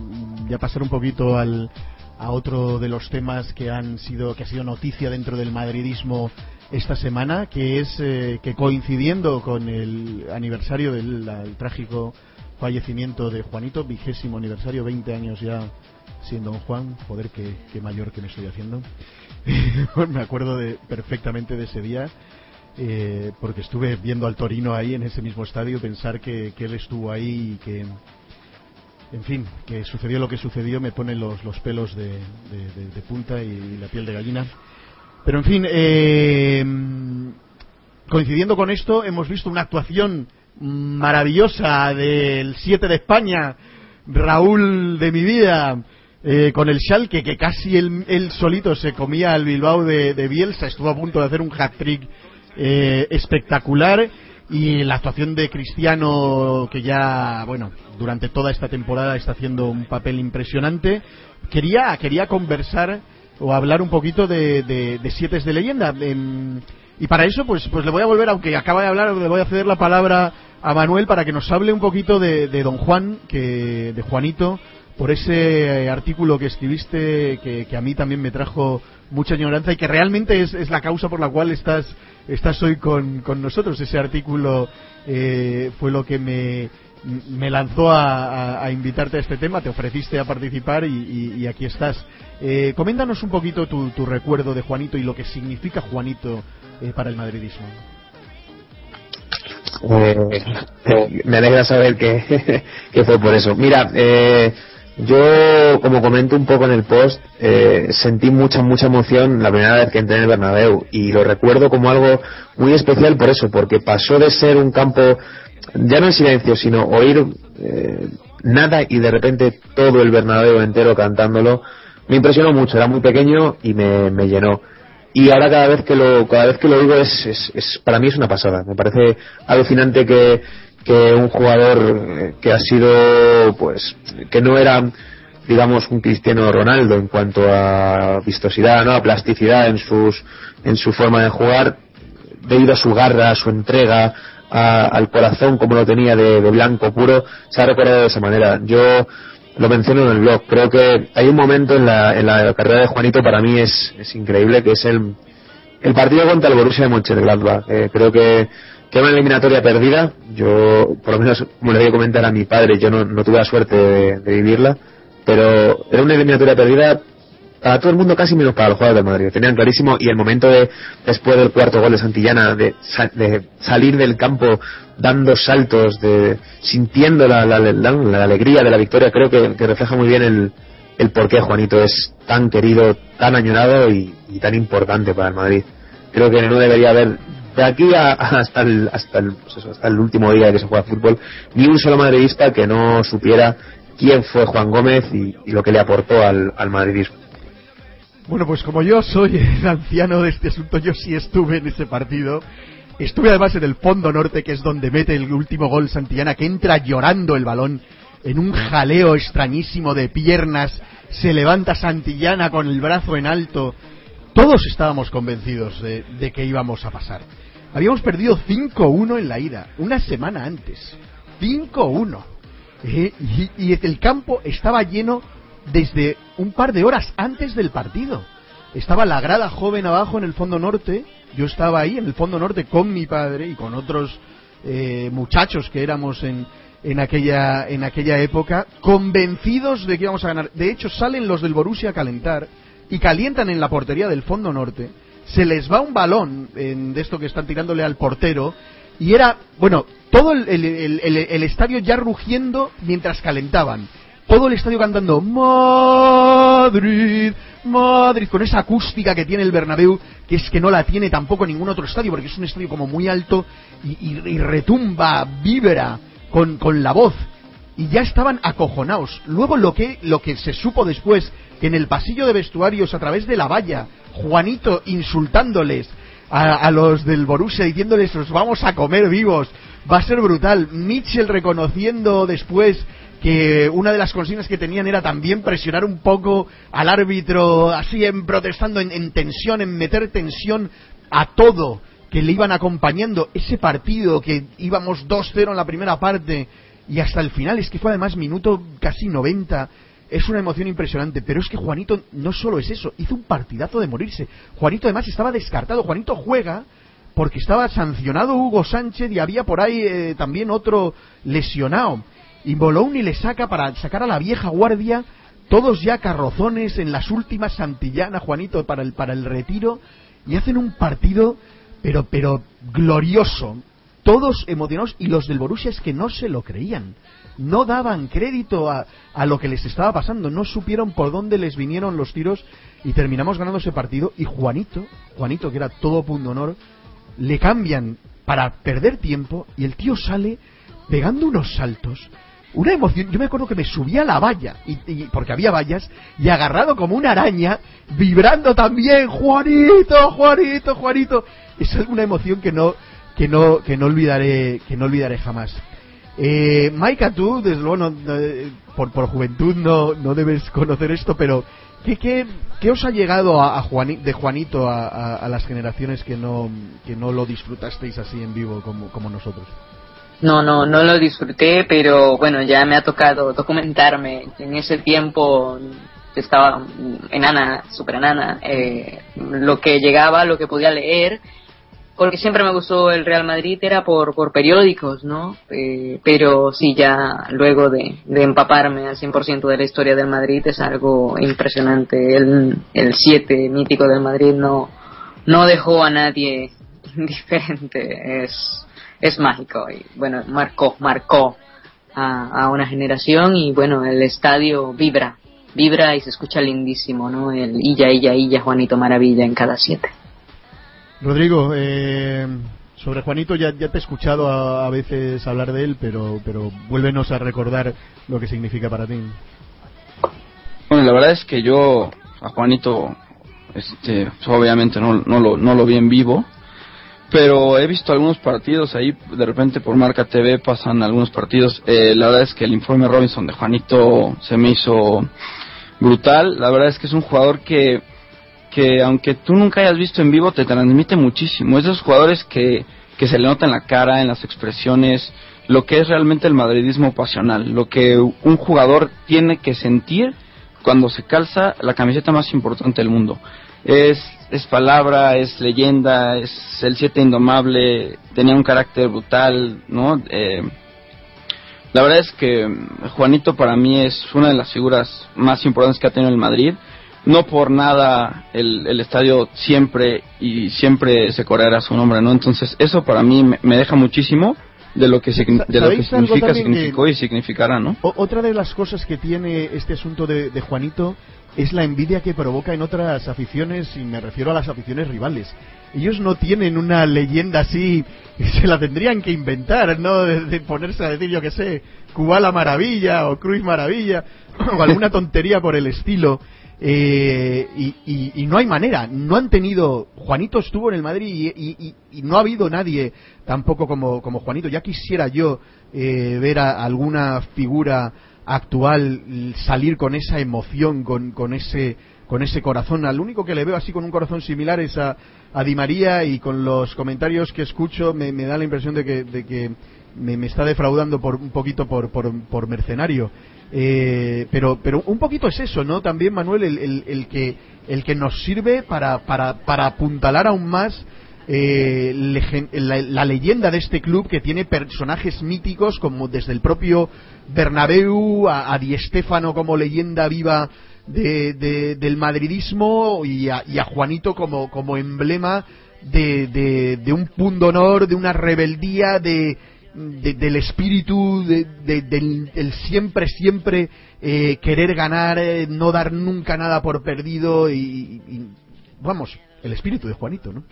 ya pasar un poquito al, a otro de los temas que han sido que ha sido noticia dentro del madridismo esta semana, que es eh, que coincidiendo con el aniversario del el trágico fallecimiento de Juanito, vigésimo aniversario, 20 años ya siendo don Juan, joder, qué, qué mayor que me estoy haciendo. me acuerdo de, perfectamente de ese día eh, porque estuve viendo al Torino ahí en ese mismo estadio, pensar que, él estuvo ahí y que, en fin, que sucedió lo que sucedió me pone los, los pelos de- de punta y la piel de gallina. Pero en fin, eh, coincidiendo con esto, hemos visto una actuación maravillosa del 7 de España, Raúl de mi vida, eh, con el Schalke, que casi él, solito se comía al Bilbao de, de Bielsa, estuvo a punto de hacer un hat-trick eh, espectacular. Y la actuación de Cristiano que ya bueno durante toda esta temporada está haciendo un papel impresionante. Quería quería conversar o hablar un poquito de, de, de siete de leyenda Em, y para eso pues pues le voy a volver aunque acaba de hablar le voy a ceder la palabra a Manuel para que nos hable un poquito de, de Don Juan que de Juanito por ese artículo que escribiste que, a mí también me trajo mucha añoranza y que realmente es, es la causa por la cual estás estás hoy con, con nosotros. Ese artículo eh, fue lo que me, me lanzó a, invitarte a este tema, te ofreciste a participar y, aquí estás. Eh, coméntanos un poquito tu, tu recuerdo de Juanito y lo que significa Juanito eh, para el madridismo. Eh, eh, me alegra saber que, que fue por eso. Mira, eh, yo, como comento un poco en el post, eh, sentí mucha, mucha emoción la primera vez que entré en el Bernabéu y lo recuerdo como algo muy especial por eso, porque pasó de ser un campo, ya no en silencio, sino oír eh, nada y de repente todo el Bernabéu entero cantándolo. Me impresionó mucho, era muy pequeño y me, me llenó. Y ahora cada vez que lo cada vez que lo digo es, es, es- para mí es una pasada. Me parece alucinante que, que un jugador eh, que ha sido pues que no era digamos un Cristiano Ronaldo en cuanto a vistosidad no a plasticidad en sus en su forma de jugar debido a su garra a su entrega a- al corazón como lo tenía de, de blanco puro se ha recordado de esa manera yo lo menciono en el blog. Creo que hay un momento en la, en la carrera de Juanito para mí es, es increíble, que es el, el partido contra el Borussia de Mönchengladbach. Eh, creo que, que una eliminatoria perdida. Yo, por lo menos, como le voy a comentar a mi padre, yo no, no tuve la suerte de vivirla, pero era una eliminatoria perdida para todo el mundo casi menos para los jugadores del Madrid. Tenían clarísimo y el momento de después del cuarto gol de Santillana de, de salir del campo dando saltos, de sintiendo la, la- la- alegría de la victoria, creo que, refleja muy bien el, el por qué Juanito es tan querido, tan añorado y, tan importante para el Madrid. Creo que no debería haber de aquí a- hasta el, hasta el, pues hasta el último día que se juega fútbol ni un solo madridista que no supiera quién fue Juan Gómez y, lo que le aportó al madridismo. Bueno, pues como yo soy el anciano de este asunto, yo sí estuve en ese partido. Estuve además en el fondo norte, que es donde mete el último gol Santillana, que entra llorando el balón en un jaleo extrañísimo de piernas. Se levanta Santillana con el brazo en alto. Todos estábamos convencidos de, que íbamos a pasar. Habíamos perdido 5-1 en la ida, una semana antes. 5-1. Eh, y, y el campo estaba lleno desde un par de horas antes del partido. Estaba la grada joven abajo en el fondo norte. Yo estaba ahí en el fondo norte con mi padre y con otros eh, muchachos que éramos en, en, aquella, en aquella época, convencidos de que íbamos a ganar. De hecho, salen los del Borussia a calentar y calientan en la portería del fondo norte. Se les va un balón en- de esto que están tirándole al portero y era, bueno, todo el, el- el- estadio ya rugiendo mientras calentaban. Todo el estadio cantando Madrid, Madrid, con esa acústica que tiene el Bernabéu, que es que no la tiene tampoco ningún otro estadio, porque es un estadio como muy alto y, y- y retumba, vibra con, con la voz. Y ya estaban acojonados. Luego lo que, lo que se supo después, que en el pasillo de vestuarios, a través de la valla, Juanito insultándoles a, a los del Borussia, diciéndoles, os vamos a comer vivos, va a ser brutal. Mitchell reconociendo después que una de las consignas que tenían era también presionar un poco al árbitro, así en protestando en, en tensión, en meter tensión a todo que le iban acompañando. Ese partido que íbamos 2-0 en la primera parte y hasta el final, es que fue además minuto casi 90. Es una emoción impresionante, pero es que Juanito no solo es eso, hizo un partidazo de morirse. Juanito además estaba descartado. Juanito juega porque estaba sancionado Hugo Sánchez y había por ahí eh, también otro lesionado. Y Bologna le saca para sacar a la vieja guardia, todos ya carrozones en las últimas Santillana, Juanito, para el, para el retiro, y hacen un partido, pero, pero glorioso. Todos emocionados, y los del Borussia es que no se lo creían. No daban crédito a, a lo que les estaba pasando, no supieron por dónde les vinieron los tiros y terminamos ganando ese partido. Y Juanito, Juanito, que era todo punto honor, le cambian para perder tiempo y el tío sale pegando unos saltos. Una emoción, yo me acuerdo que me subí a la valla, y, porque había vallas, y agarrado como una araña, vibrando también, Juanito, Juanito, Juanito. Es una emoción que no, que no, que no olvidaré, que no olvidaré jamás. Eh, Maika, tú, desde luego, no- eh, por, por juventud no, no debes conocer esto, pero ¿qué, qué, qué os ha llegado a, a de Juanito a, a- a las generaciones que no, que no lo disfrutasteis así en vivo como, como nosotros? No, no, no lo disfruté, pero bueno, ya me ha tocado documentarme. En ese tiempo estaba enana, super enana, eh, lo que llegaba, lo que podía leer, porque siempre me gustó el Real Madrid era por, por periódicos, ¿no? Eh, pero sí, ya luego de, de empaparme al 100% de la historia del Madrid es algo impresionante. El, el 7 mítico del Madrid no, no dejó a nadie indiferente. Es, es mágico y bueno, marcó, marcó a, a una generación y bueno, el estadio vibra, vibra y se escucha lindísimo, ¿no? El Illa, Illa, Illa, Juanito Maravilla en cada siete. Rodrigo, eh, sobre Juanito ya, ya te he escuchado a, a veces hablar de él, pero, pero vuélvenos a recordar lo que significa para ti. Bueno, la verdad es que yo a Juanito, este, obviamente no, no, lo, no lo vi en vivo, pero he visto algunos partidos ahí, de repente por Marca TV pasan algunos partidos. Eh, la verdad es que el informe Robinson de Juanito se me hizo brutal. La verdad es que es un jugador que, que aunque tú nunca hayas visto en vivo, te transmite muchísimo. Es de esos jugadores que, que se le nota en la cara, en las expresiones, lo que es realmente el madridismo pasional, lo que un jugador tiene que sentir cuando se calza la camiseta más importante del mundo. Es, es palabra, es leyenda, es el siete indomable, tenía un carácter brutal, ¿no? Eh, la verdad es que Juanito para mí es una de las figuras más importantes que ha tenido el Madrid. No por nada el, el estadio siempre y siempre se correrá su nombre, ¿no? Entonces eso para mí me, me deja muchísimo de lo que, de lo que ¿Sabéis algo significa, que- significó y significará, ¿no? Otra de las cosas que tiene este asunto de, de Juanito es la envidia que provoca en otras aficiones, y me refiero a las aficiones rivales. Ellos no tienen una leyenda así, se la tendrían que inventar, ¿no? De, de ponerse a decir, yo que sé, Kubala Maravilla o Cruz Maravilla o alguna tontería por el estilo. Eh, y, y- y no hay manera, no han tenido. Juanito estuvo en el Madrid y no ha habido nadie tampoco como, como Juanito. Ya quisiera yo eh, ver a alguna figura actual salir con esa emoción, con, con ese con ese corazón. Al único que le veo así con un corazón similar es a, a Di María y con los comentarios que escucho me, da la impresión de que, de que me, me está defraudando por un poquito por, por, por mercenario. Eh, pero, pero un poquito es eso, ¿no? También, Manuel, el, el, el que, el que nos sirve para, para, para apuntalar aún más eh, la, leyenda de este club que tiene personajes míticos como desde el propio Bernabéu a, a Di Stéfano como leyenda viva de, de- del madridismo y a, Juanito como, como emblema de, de, de un punto honor, de una rebeldía, de, de- del espíritu de- de- del, siempre, siempre eh, querer ganar, eh, no dar nunca nada por perdido y- vamos, el espíritu de Juanito, ¿no?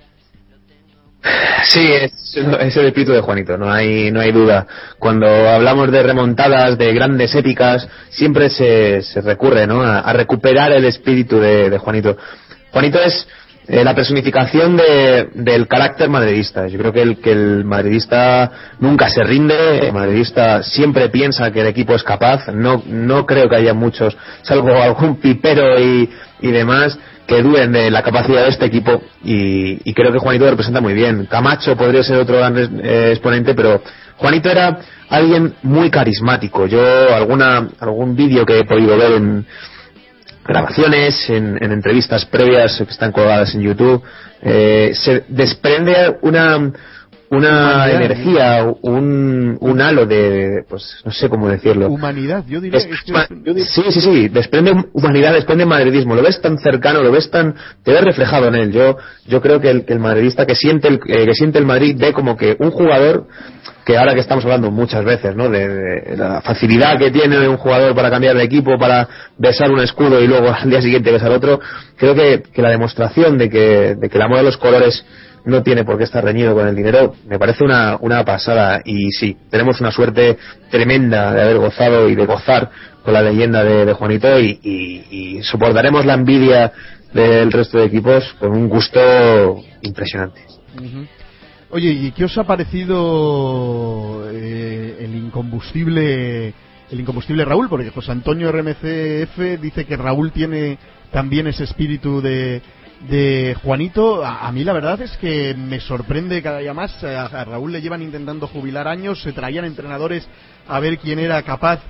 Sí, es, el espíritu de Juanito, no hay, no hay duda. Cuando hablamos de remontadas, de grandes épicas, siempre se, se recurre ¿no? a, recuperar el espíritu de, de Juanito. Juanito es eh, la personificación de- del carácter madridista. Yo creo que el, que el madridista nunca se rinde, el madridista siempre piensa que el equipo es capaz. No, no creo que haya muchos, salvo algún pipero y, y demás, que duden de la capacidad de este equipo y, y creo que Juanito representa muy bien. Camacho podría ser otro gran eh, exponente, pero Juanito era alguien muy carismático. Yo alguna algún vídeo que he podido ver en grabaciones, en, en entrevistas previas que están colgadas en YouTube, eh, se desprende una una energía, un, un halo de, pues no sé cómo decirlo. Humanidad, yo diría, Es- es que- yo diría- sí, sí, sí, desprende humanidad, desprende madridismo, lo ves tan cercano, lo ves tan, te ves reflejado en él. Yo, yo creo que el, que el madridista que siente el, eh, que siente el Madrid ve como que un jugador que ahora que estamos hablando muchas veces, ¿no? De, la facilidad que tiene un jugador para cambiar de equipo, para besar un escudo y luego al día siguiente besar otro, creo que, que la demostración de que, de que el amor a los colores no tiene por qué estar reñido con el dinero, me parece una, una pasada. Y sí, tenemos una suerte tremenda de haber gozado y de gozar con la leyenda de, Juanito y, y- y soportaremos la envidia del resto de equipos con un gusto impresionante. Oye, ¿y qué os ha parecido eh, el incombustible el incombustible Raúl? Porque José Antonio RMCF dice que Raúl tiene también ese espíritu de, de Juanito. A, mí la verdad es que me sorprende cada día más. A, a Raúl le llevan intentando jubilar años, se traían entrenadores a ver quién era capaz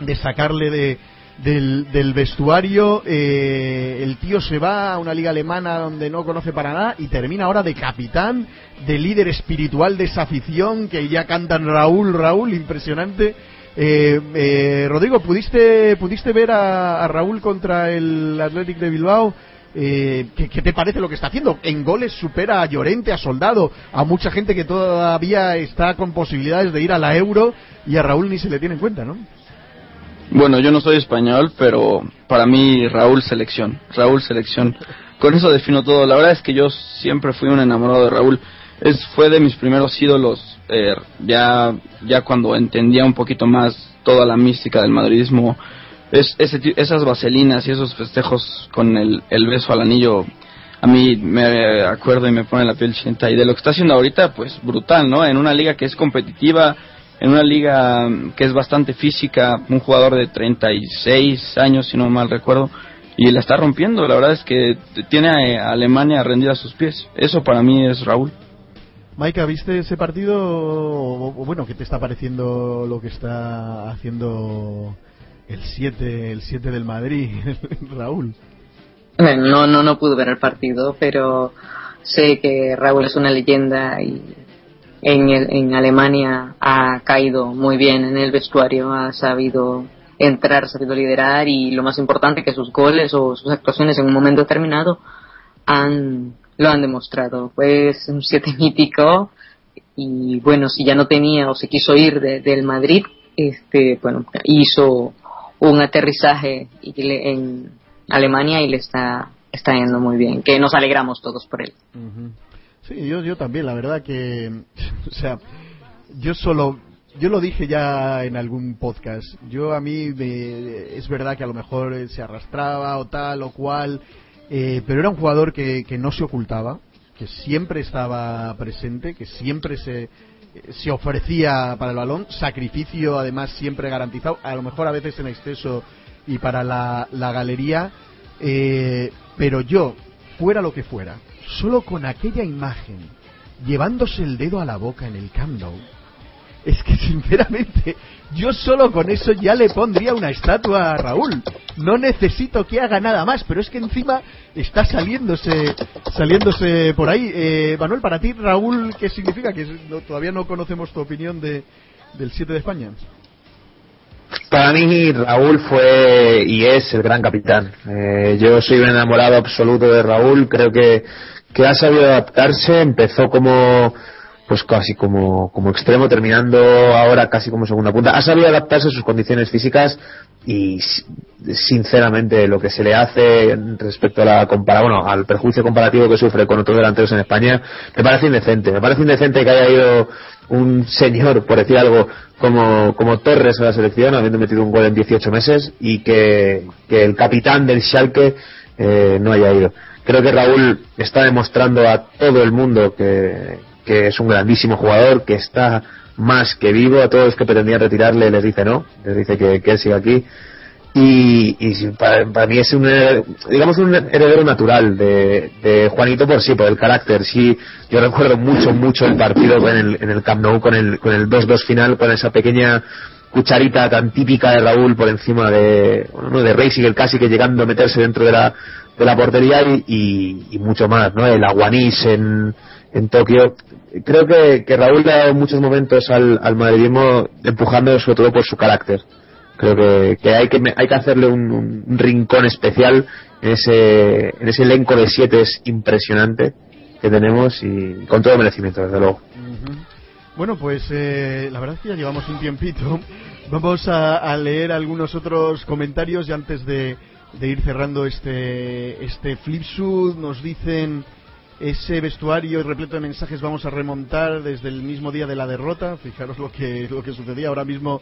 de sacarle de, del, del vestuario. eh, el tío se va a una liga alemana donde no conoce para nada y termina ahora de capitán, de líder espiritual de esa afición que ya cantan Raúl, Raúl, impresionante. Eh, eh, Rodrigo, ¿pudiste, ¿pudiste ver a, Raúl contra el Athletic de Bilbao? Eh, ¿qué, qué te parece lo que está haciendo? En goles supera a Llorente, a Soldado, a mucha gente que todavía está con posibilidades de ir a la Euro y a Raúl ni se le tiene en cuenta, ¿no? Bueno, yo no soy español, pero para mí Raúl selección, Raúl selección. Con eso defino todo. La verdad es que yo siempre fui un enamorado de Raúl. Es fue de mis primeros ídolos. eh, ya ya cuando entendía un poquito más toda la mística del madridismo, es ese esas vaselinas y esos festejos con el, el beso al anillo. A mí me acuerdo y me pone la piel chinita. Y de lo que está haciendo ahorita, pues brutal, ¿no? En una liga que es competitiva, en una liga que es bastante física, un jugador de 36 años, si no mal recuerdo, y la está rompiendo. La verdad es que tiene a Alemania rendida a sus pies. Eso para mí es Raúl. Maika, ¿viste ese partido? O, o, bueno, ¿qué te está pareciendo lo que está haciendo el 7 el 7 del Madrid, Raúl? No, no, no pude ver el partido, pero sé que Raúl es una leyenda y en, el- en Alemania ha caído muy bien en el vestuario, ha sabido entrar, ha sabido liderar y lo más importante que sus goles o sus actuaciones en un momento determinado han, lo han demostrado. Pues un 7 mítico y bueno, si ya no tenía o se quiso ir de- del Madrid, este, bueno, hizo un aterrizaje en Alemania y le está, está yendo muy bien, que nos alegramos todos por él. Sí, yo, yo también, la verdad que, o sea, yo solo, yo lo dije ya en algún podcast, yo a mí me- es verdad que a lo mejor eh, se arrastraba o tal o cual, eh, pero era un jugador que, que no se ocultaba, que siempre estaba presente, que siempre se, se ofrecía para el balón, sacrificio además siempre garantizado, a lo mejor a veces en exceso y para la, la galería, eh, pero yo, fuera lo que fuera, solo con aquella imagen, llevándose el dedo a la boca en el Camp es que sinceramente yo solo con eso ya le pondría una estatua a Raúl. No necesito que haga nada más, pero es que encima está saliéndose saliéndose por ahí. Eh, Manuel, para ti Raúl, ¿qué significa? Que todavía no conocemos tu opinión de, del 7 de España. Para mí Raúl fue y es el gran capitán. Eh, yo soy un enamorado absoluto de Raúl. Creo que, que ha sabido adaptarse. Empezó como pues casi como, como extremo, terminando ahora casi como segunda punta. Ha sabido adaptarse a sus condiciones físicas y sinceramente lo que se le hace respecto a la compara bueno, al perjuicio comparativo que sufre con otros delanteros en España, me parece indecente. Me parece indecente que haya ido un señor, por decir algo, como, como Torres a la selección, habiendo metido un gol en 18 meses, y que, que el capitán del Schalke eh, no haya ido. Creo que Raúl está demostrando a todo el mundo que, que es un grandísimo jugador, que está más que vivo. A todos los que pretendían retirarle les dice no, les dice que, que él siga aquí. Y, y para, para mí es un, digamos, un heredero natural de, de Juanito por sí, por el carácter. Sí, yo recuerdo mucho, mucho el partido en el, en el Camp Nou con el, con el 2-2 final, con esa pequeña cucharita tan típica de Raúl por encima de, bueno, no, de Racing, el casi que llegando a meterse dentro de la, de la portería y, y, y mucho más, ¿no? El aguanís en, en Tokio. Creo que, que Raúl le ha dado muchos momentos al, al madridismo empujando sobre todo por su carácter. Creo que, que hay que hay que hacerle un, un- rincón especial en ese, en ese elenco de siete es impresionante que tenemos y con todo merecimiento, desde luego. Bueno, pues eh, la verdad es que ya llevamos un tiempito. Vamos a, a leer algunos otros comentarios y antes de, de ir cerrando este, este Flipsud nos dicen ese vestuario repleto de mensajes vamos a remontar desde el mismo día de la derrota. Fijaros lo que, lo que sucedía ahora mismo.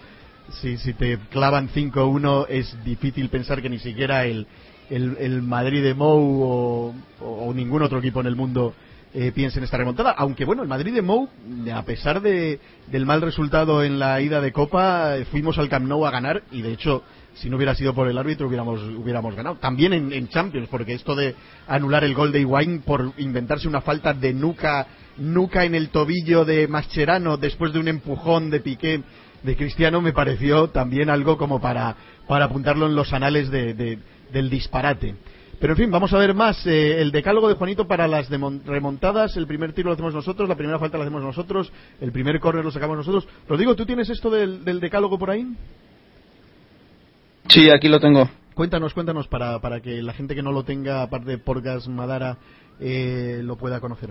Si, si te clavan 5-1 es difícil pensar que ni siquiera el, el, el Madrid de Mou o, ningún otro equipo en el mundo eh, piense en esta remontada. Aunque bueno, el Madrid de Mou, a pesar de, del mal resultado en la ida de Copa, eh, fuimos al Camp a ganar y de hecho, si no hubiera sido por el árbitro, hubiéramos, hubiéramos ganado. También en, en Champions, porque esto de anular el gol de Higuaín por inventarse una falta de nuca, nuca en el tobillo de Mascherano después de un empujón de Piqué de Cristiano me pareció también algo como para, para apuntarlo en los anales de- de- del disparate. Pero en fin, vamos a ver más. Eh, el decálogo de Juanito para las remontadas. El primer tiro lo hacemos nosotros, la primera falta la hacemos nosotros, el primer córner lo sacamos nosotros. Rodrigo, ¿tú tienes esto del, del decálogo por ahí? Sí, aquí lo tengo. Cuéntanos, cuéntanos para, para que la gente que no lo tenga, aparte de Porgas Madara, eh, lo pueda conocer.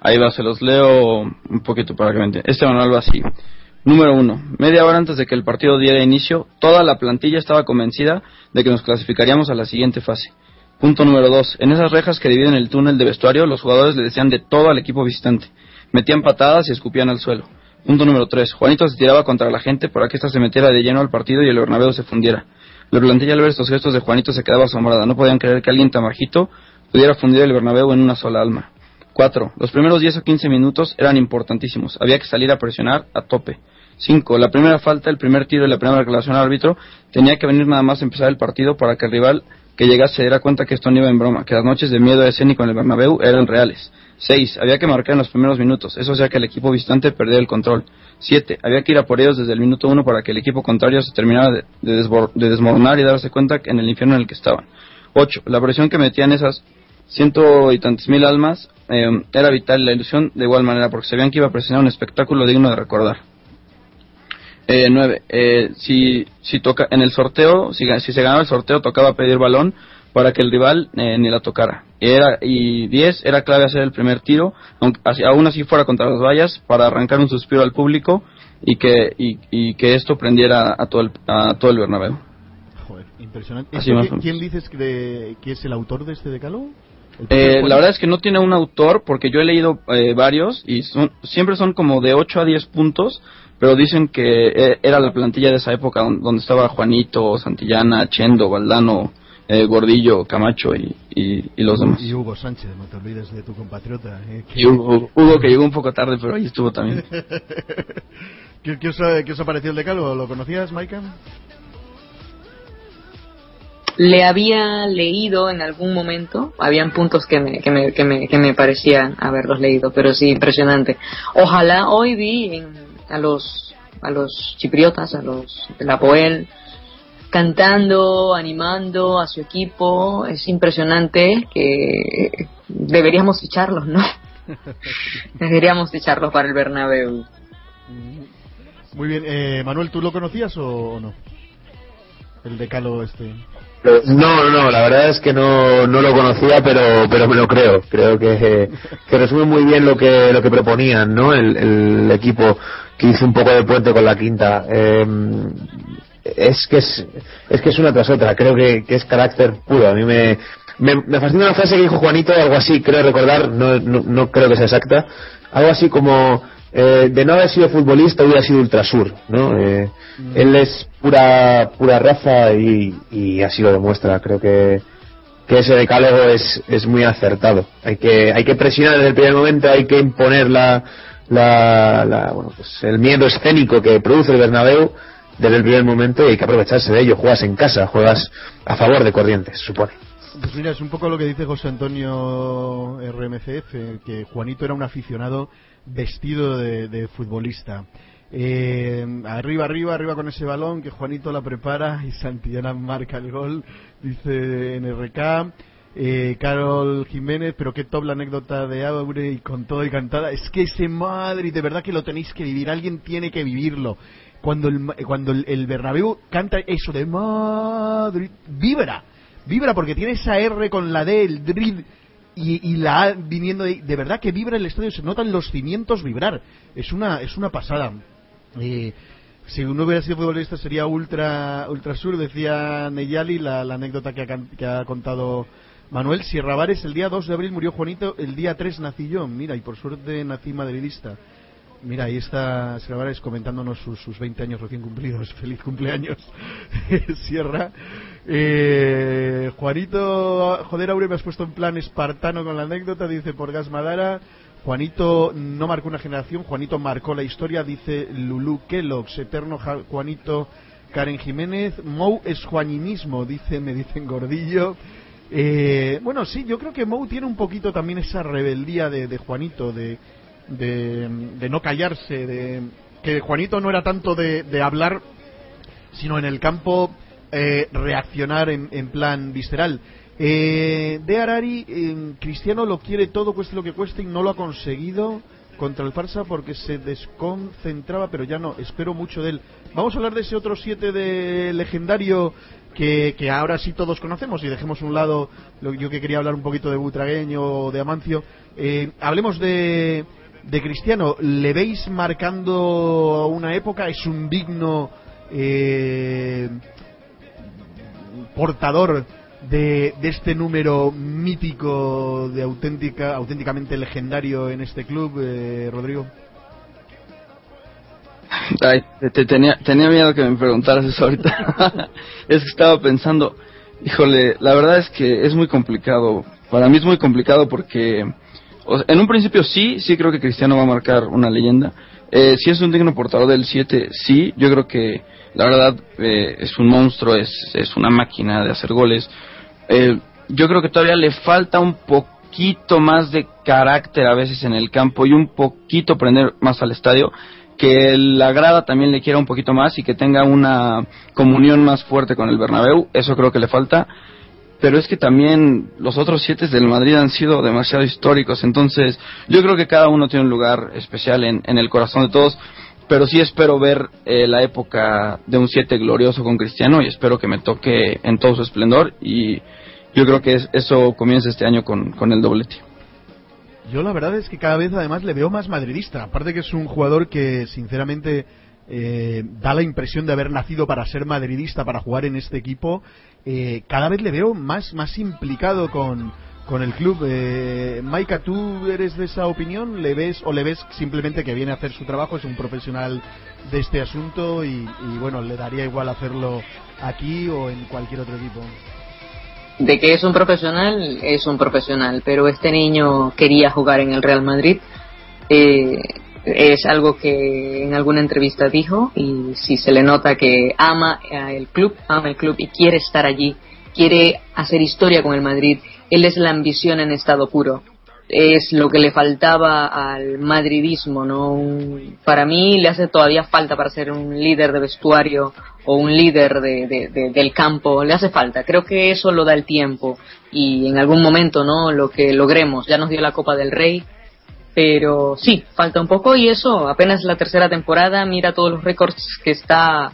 Ahí va, se los leo un poquito para que me entiendan. Este manual va así. Número uno. Media hora antes de que el partido diera inicio, toda la plantilla estaba convencida de que nos clasificaríamos a la siguiente fase. Punto número dos. En esas rejas que dividen el túnel de vestuario, los jugadores le decían de todo al equipo visitante. Metían patadas y escupían al suelo. Punto número tres. Juanito se tiraba contra la gente para que ésta se metiera de lleno al partido y el Bernabéu se fundiera. La plantilla al ver estos gestos de Juanito se quedaba asombrada. No podían creer que alguien tan pudiera fundir el Bernabéu en una sola alma. 4. Los primeros 10 o 15 minutos eran importantísimos. Había que salir a presionar a tope. 5. La primera falta, el primer tiro y la primera declaración al árbitro tenía que venir nada más a empezar el partido para que el rival que llegase se diera cuenta que esto no iba en broma, que las noches de miedo escénico en el Bernabéu eran reales. 6. Había que marcar en los primeros minutos, eso hacía que el equipo visitante perdiera el control. 7. Había que ir a por ellos desde el minuto 1 para que el equipo contrario se terminara de, de de desmoronar y darse cuenta que en el infierno en el que estaban. 8. La presión que metían esas ciento y tantas mil almas eh, era vital y la ilusión de igual manera porque sabían que iba a presenciar un espectáculo digno de recordar. Eh, nueve, eh, si, si toca, en el sorteo, si, si se ganaba el sorteo, tocaba pedir balón para que el rival eh, ni la tocara. Era, y diez, era clave hacer el primer tiro, aunque aún así fuera contra las vallas, para arrancar un suspiro al público y que, y, y que esto prendiera a todo el, a todo el Bernabéu. Joder, impresionante. Así ¿Esto más qui- o menos. ¿Quién dices que, de- que es el autor de este decálogo? ¿El Eh, la verdad es que no tiene un autor porque yo he leído eh, varios y son, siempre son como de 8 a 10 puntos, pero dicen que eh, era la plantilla de esa época don- donde estaba Juanito, Santillana, Chendo, Valdano, eh, Gordillo, Camacho y, y, y los demás. Y Hugo Sánchez, no te olvides de tu compatriota. eh, que- Y Hugo, Hugo, que llegó un poco tarde, pero ahí estuvo también. ¿Qué, qué os qué os ha parecido el decálogo? ¿Lo conocías, Maika? Le había leído en algún momento, habían puntos que me, que me, que me, que me parecían haberlos leído, pero sí, impresionante. Ojalá hoy vi en- a los a los chipriotas, a los de la Poel, cantando, animando a su equipo, es impresionante que deberíamos ficharlos, ¿no? deberíamos ficharlos para el Bernabéu. Muy bien. Eh, Manuel, ¿tú lo conocías o, o no? El decálogo este. No, no, la verdad es que no, no lo conocía, pero, pero me lo creo. Creo que, que resume muy bien lo que, lo que proponían, ¿no? El, el equipo que hizo un poco de puente con la quinta. Eh, es que es, es que es una tras otra. Creo que, que es carácter puro. A mí me, me, me fascina una frase que dijo Juanito, algo así, creo recordar, no, no, no creo que sea exacta, algo así como eh, de no haber sido futbolista hubiera sido ultrasur, ¿no? Eh, Él es pura pura raza y, y así lo demuestra. Creo que, que ese decálogo es, es muy acertado. Hay que hay que presionar desde el primer momento, hay que imponer la, la, la- bueno, pues el miedo escénico que produce el Bernabéu desde el primer momento y hay que aprovecharse de ello. Juegas en casa, juegas a favor de Corrientes, supone. Pues mira, es un poco lo que dice José Antonio RMCF, que Juanito era un aficionado vestido de, futbolista. Eh, arriba, arriba, arriba con ese balón, que Juanito la prepara y Santillana marca el gol, dice NRK. Eh, Carol Jiménez, pero qué top la anécdota de Aure y con todo y cantada. Es que ese Madrid, de verdad que lo tenéis que vivir, alguien tiene que vivirlo. Cuando el, cuando el, Bernabéu canta eso de Madrid, vibra, vibra porque tiene esa R con la D, el Drid y, y la A viniendo de, de verdad que vibra el estadio, se notan los cimientos vibrar. Es una, es una pasada. Eh, si uno hubiera sido futbolista sería ultra ultra sur, decía Neyali, la, la anécdota que ha, que ha contado Manuel. Sierra Vares, el día 2 de abril murió Juanito, el día 3 nací yo. Mira, y por suerte nací madridista. Mira, ahí está Sierra Vares comentándonos sus, sus 20 años recién cumplidos. Feliz cumpleaños, Sierra. Eh, Juanito, joder, Aure, me has puesto en plan espartano con la anécdota, dice por Gas Madara. Juanito no marcó una generación, Juanito marcó la historia, dice Lulú Kellogg's, eterno Juanito Karen Jiménez. Mou es juaninismo, dice, me dicen Gordillo. Eh, bueno, sí, yo creo que Mou tiene un poquito también esa rebeldía de, Juanito, de, de, no callarse, de que Juanito no era tanto de, hablar, sino en el campo eh, reaccionar en, en plan visceral. Eh, de Arari, Cristiano lo quiere todo, cueste lo que cueste, y no lo ha conseguido contra el Farsa porque se desconcentraba, pero ya no, espero mucho de él. Vamos a hablar de ese otro 7 de legendario que, que ahora sí todos conocemos y dejemos un lado lo, yo que quería hablar un poquito de Butragueño o de Amancio. Eh, hablemos de, de Cristiano. ¿Le veis marcando una época? ¿Es un digno eh, portador de, de este número mítico de auténtica auténticamente legendario en este club, eh, Rodrigo? Ay, te- te tenía, tenía miedo que me preguntaras eso ahorita. es que estaba pensando, híjole, la verdad es que es muy complicado. Para mí es muy complicado porque, o sea, en un principio sí, sí creo que Cristiano va a marcar una leyenda. Eh, si es un digno portador del 7, sí, yo creo que la verdad eh, es un monstruo, es, es una máquina de hacer goles. Eh, yo creo que todavía le falta un poquito más de carácter a veces en el campo y un poquito prender más al estadio que la grada también le quiera un poquito más y que tenga una comunión más fuerte con el Bernabéu, eso creo que le falta. Pero es que también los otros siete del Madrid han sido demasiado históricos, entonces yo creo que cada uno tiene un lugar especial en, en el corazón de todos, pero sí espero ver eh, la época de un siete glorioso con Cristiano y espero que me toque en todo su esplendor y yo creo que es- eso comienza este año con, con el doblete. Yo la verdad es que cada vez además le veo más madridista. Aparte que es un jugador que sinceramente eh, da la impresión de haber nacido para ser madridista, para jugar en este equipo. Eh, cada vez le veo más, más implicado con, con el club. Eh, Maika, ¿tú eres de esa opinión? ¿Le ves o le ves simplemente que viene a hacer su trabajo? Es un profesional de este asunto y, y, bueno, le daría igual hacerlo aquí o en cualquier otro equipo. De que es un profesional, es un profesional, pero este niño quería jugar en el Real Madrid. Eh, es algo que en alguna entrevista dijo y si se le nota que ama el club, ama el club y quiere estar allí, quiere hacer historia con el Madrid. Él es la ambición en estado puro. Es lo que le faltaba al madridismo, ¿no? Para mí le hace todavía falta para ser un líder de vestuario o un líder de, de- de- del campo, le hace falta. Creo que eso lo da el tiempo y en algún momento, ¿no? Lo que logremos, ya nos dio la Copa del Rey, pero sí, falta un poco y eso, apenas la tercera temporada, mira todos los récords que está,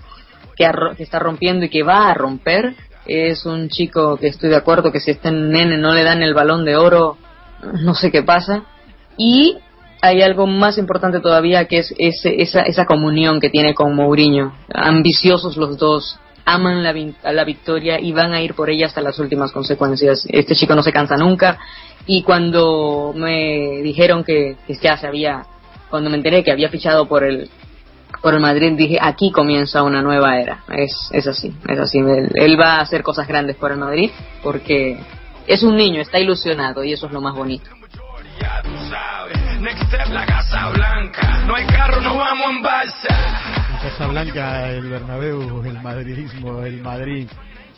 que, que está rompiendo y que va a romper. es un chico que estoy de acuerdo que si este nene no le dan el balón de oro, no sé qué pasa. Y hay algo más importante todavía que es ese, esa, esa comunión que tiene con Mourinho. Ambiciosos los dos, aman la, victoria y van a ir por ella hasta las últimas consecuencias. Este chico no se cansa nunca. Y cuando me dijeron que, que ya se había, cuando me enteré que había fichado por el por el Madrid dije aquí comienza una nueva era es, es así es así. Él, él va a hacer cosas grandes por el Madrid porque es un niño está ilusionado y eso es lo más bonito next step la Casa Blanca. No hay carro, no vamos en balsa. Casablanca, el Bernabéu, el madridismo, el Madrid.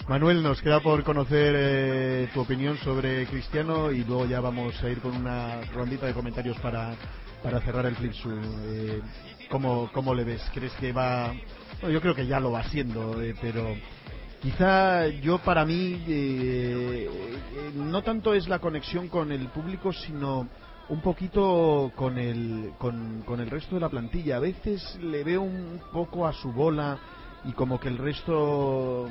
Manuel, nos queda por conocer eh, tu opinión sobre Cristiano y luego ya vamos a ir con una rondita de comentarios para, para cerrar el flip. Eh, ¿cómo, ¿Cómo le ves? ¿Crees que va...? yo creo que ya lo va haciendo, eh, pero quizá yo para mí eh, no tanto es la conexión con el público, sino un poquito con el, con, con el resto de la plantilla. A veces le veo un poco a su bola y como que el resto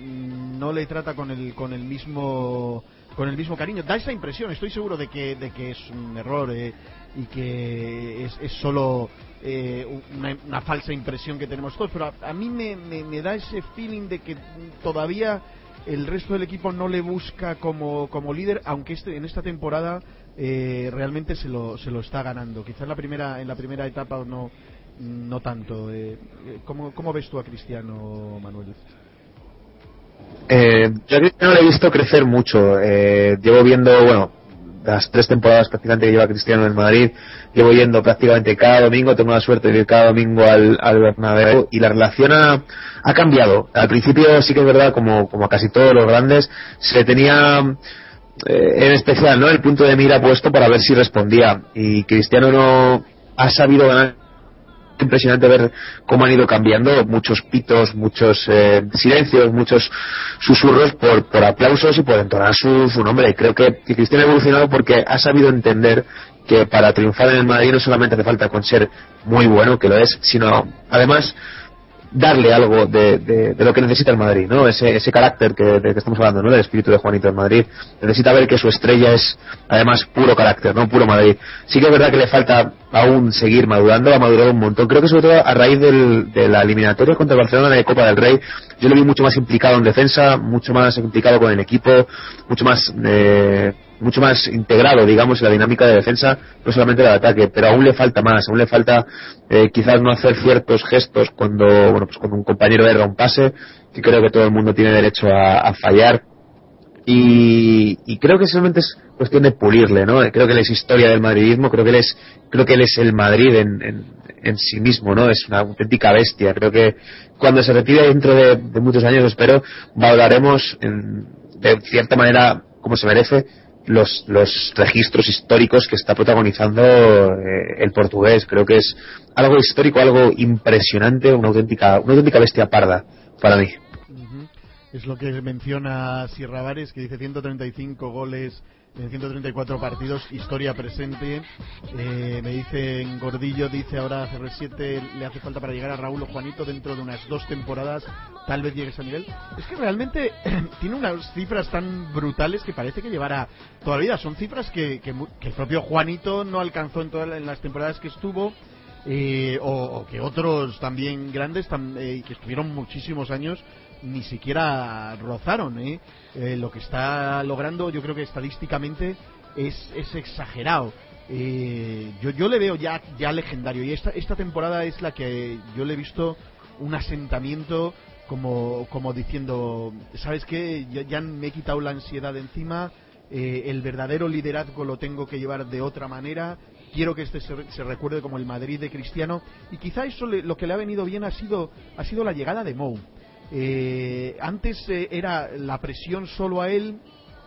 mm, no le trata con el, con el mismo con el mismo cariño. Da esa impresión, estoy seguro de que, de que es un error eh, y que es, es solo eh, una, falsa impresión que tenemos todos, pero a, a mí me, me, me da ese feeling de que todavía el resto del equipo no le busca como, como líder, aunque este, en esta temporada eh, realmente se lo, se lo está ganando. Quizás la primera, en la primera etapa no, no tanto. Eh, ¿cómo, ¿Cómo ves tú a Cristiano, Manuel? Eh, yo a Cristiano le he visto crecer mucho. Eh, llevo viendo, bueno, las tres temporadas prácticamente que lleva Cristiano en Madrid, llevo yendo prácticamente cada domingo, tengo la suerte de ir cada domingo al, al Bernabéu y la relación ha, ha cambiado. Al principio sí que es verdad, como, como a casi todos los grandes, se tenía eh, en especial no el punto de mira puesto para ver si respondía. Y Cristiano no ha sabido ganar. Impresionante ver cómo han ido cambiando. Muchos pitos, muchos eh, silencios, muchos susurros por, por aplausos y por entonar su, su nombre. Creo que Cristiano ha evolucionado porque ha sabido entender que para triunfar en el Madrid no solamente hace falta con ser muy bueno, que lo es, sino además darle algo de, de, lo que necesita el Madrid, ¿no? Ese, ese carácter que, de que estamos hablando, ¿no? El espíritu de Juanito en Madrid. Necesita ver que su estrella es, además, puro carácter, ¿no? Puro Madrid. Sí que es verdad que le falta aún seguir madurando, ha madurado un montón. Creo que sobre todo a raíz del, de la eliminatoria contra el Barcelona de Copa del Rey, yo lo vi mucho más implicado en defensa, mucho más implicado con el equipo, mucho más, eh, mucho más integrado, digamos, en la dinámica de defensa, no solamente del ataque, pero aún le falta más, aún le falta eh, quizás no hacer ciertos gestos cuando, bueno, pues cuando un compañero erra un pase, que creo que todo el mundo tiene derecho a, fallar. Y, y creo que solamente es cuestión de pulirle, ¿no? Creo que él es historia del madridismo, creo que él es, creo que él es el Madrid en, en, sí mismo, ¿no? Es una auténtica bestia. Creo que cuando se retire dentro de, de muchos años, espero, valoraremos en, de cierta manera como se merece los, los registros históricos que está protagonizando eh, el portugués. Creo que es algo histórico, algo impresionante, una auténtica, una auténtica bestia parda para mí. Es lo que menciona Sierra Vares, que dice 135 goles en 134 partidos, historia presente. Eh, me dice en Gordillo, dice ahora CR7 le hace falta para llegar a Raúl o Juanito dentro de unas dos temporadas, tal vez llegue a nivel. Es que realmente tiene unas cifras tan brutales que parece que llevará toda la vida. Son cifras que, el propio Juanito no alcanzó en todas las temporadas que estuvo. eh, o, o que otros también grandes tam- eh, que estuvieron muchísimos años ni siquiera rozaron ¿eh? Eh, lo que está logrando yo creo que estadísticamente es, es exagerado Eh, yo, yo le veo ya, ya legendario y esta, esta temporada es la que yo le he visto un asentamiento como, como diciendo, ¿sabes qué? Ya, ya me he quitado la ansiedad de encima, eh, el verdadero liderazgo lo tengo que llevar de otra manera, quiero que este se, se recuerde como el Madrid de Cristiano y quizá eso le- lo que le ha venido bien ha sido, ha sido la llegada de Mou. Eh, antes eh, era la presión solo a él,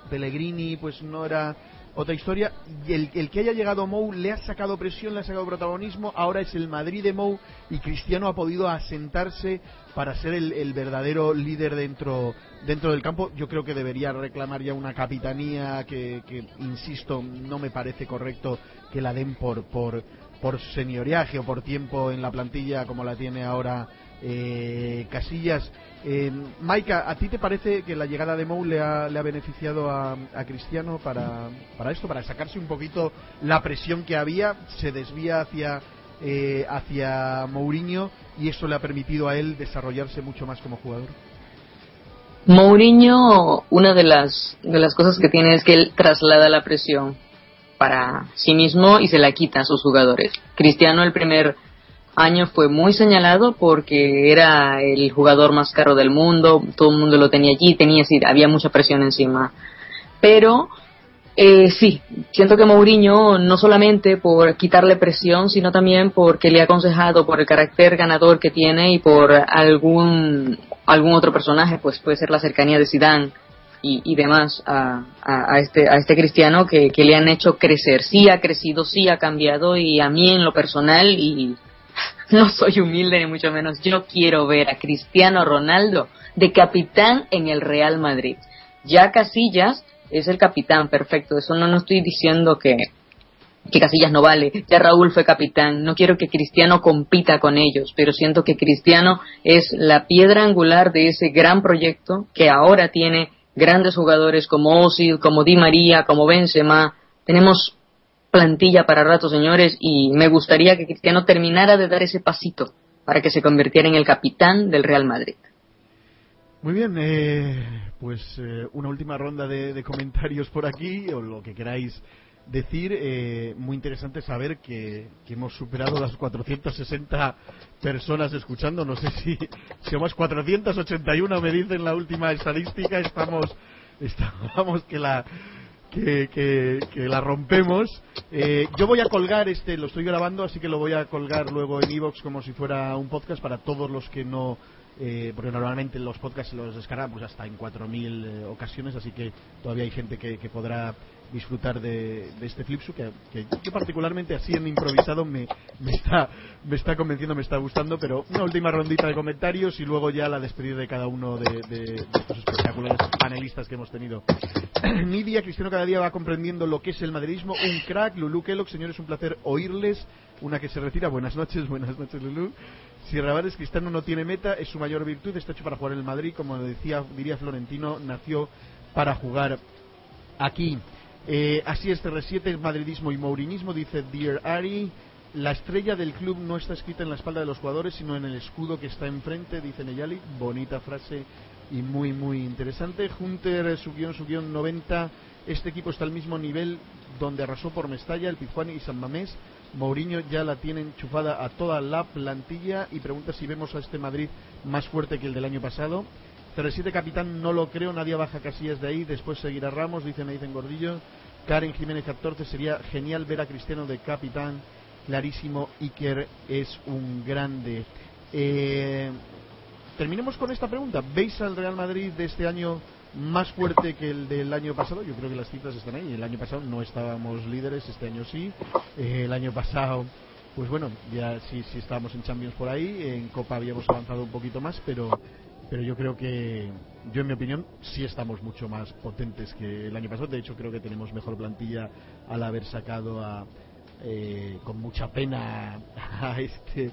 Pellegrini pues no era otra historia, y el, que haya llegado Mou le ha sacado presión, le ha sacado protagonismo, ahora es el Madrid de Mou y Cristiano ha podido asentarse para ser el, verdadero líder dentro, dentro del campo. Yo creo que debería reclamar ya una capitanía que, que, insisto, no me parece correcto que la den por, por, por senioriaje o por tiempo en la plantilla como la tiene ahora eh, Casillas. Eh, Maika, ¿a ti te parece que la llegada de Mou le ha, le ha beneficiado a, a Cristiano para, para esto, para sacarse un poquito la presión que había? Se desvía hacia, eh, hacia Mourinho y eso le ha permitido a él desarrollarse mucho más como jugador. Mourinho, una de las, de las cosas que tiene es que él traslada la presión para sí mismo y se la quita a sus jugadores. Cristiano el primer año fue muy señalado porque era el jugador más caro del mundo, todo el mundo lo tenía allí, tenía, había mucha presión encima. Pero eh, sí, siento que Mourinho no solamente por quitarle presión, sino también porque le ha aconsejado por el carácter ganador que tiene y por algún algún otro personaje, pues puede ser la cercanía de Zidane y, y demás a, a, a este a este cristiano que, que le han hecho crecer. Sí ha crecido, sí ha cambiado y a mí en lo personal y no soy humilde ni mucho menos, yo quiero ver a Cristiano Ronaldo de capitán en el Real Madrid. Ya Casillas es el capitán, perfecto. Eso no, no estoy diciendo que, que Casillas no vale. Ya Raúl fue capitán. No quiero que Cristiano compita con ellos, pero siento que Cristiano es la piedra angular de ese gran proyecto que ahora tiene grandes jugadores como Ozil, como Di María, como Benzema. Tenemos plantilla para rato, señores, y me gustaría que Cristiano terminara de dar ese pasito para que se convirtiera en el capitán del Real Madrid. Muy bien, eh, pues eh, una última ronda de, de, comentarios por aquí, o lo que queráis decir. Eh, muy interesante saber que, que, hemos superado las 460 personas escuchando. No sé si, somos 481, me dicen la última estadística. Estamos, estamos que la. Que, que, que, la rompemos. Eh, yo voy a colgar este, lo estoy grabando, así que lo voy a colgar luego en iVoox como si fuera un podcast para todos los que no eh, porque normalmente los podcasts los descargamos hasta en 4.000 eh, ocasiones, así que todavía hay gente que, que podrá disfrutar de, este Flipsu, que, que, yo particularmente así en improvisado me, me, está, me está convenciendo, me está gustando, pero una última rondita de comentarios y luego ya la despedida de cada uno de, estos espectaculares panelistas que hemos tenido. Nidia, Cristiano cada día va comprendiendo lo que es el madridismo, un crack, Lulu Kellogg, señores, un placer oírles, una que se retira, buenas noches, buenas noches Lulu. Si Rabales Cristiano no tiene meta, es su mayor virtud, está hecho para jugar en el Madrid, como decía, diría Florentino, nació para jugar aquí. Eh, así es, CR7, madridismo y mourinismo, dice Dear Ari. La estrella del club no está escrita en la espalda de los jugadores, sino en el escudo que está enfrente, dice Neyali. Bonita frase y muy, muy interesante. Hunter, su guion, su guion 90. Este equipo está al mismo nivel donde arrasó por Mestalla, el Pizjuán y San Mamés. Mourinho ya la tiene enchufada a toda la plantilla y pregunta si vemos a este Madrid más fuerte que el del año pasado. 07 capitán no lo creo, nadie baja casillas de ahí, después seguirá Ramos, dice Nathan Gordillo. Karen Jiménez 14, sería genial ver a Cristiano de capitán, clarísimo, Iker es un grande. Eh, terminemos con esta pregunta, ¿veis al Real Madrid de este año más fuerte que el del año pasado. Yo creo que las cifras están ahí. El año pasado no estábamos líderes, este año sí. Eh, el año pasado, pues bueno, ya sí, sí estábamos en Champions por ahí. En Copa habíamos avanzado un poquito más, pero, pero yo creo que, yo en mi opinión, sí estamos mucho más potentes que el año pasado. De hecho, creo que tenemos mejor plantilla al haber sacado a, eh, con mucha pena a este,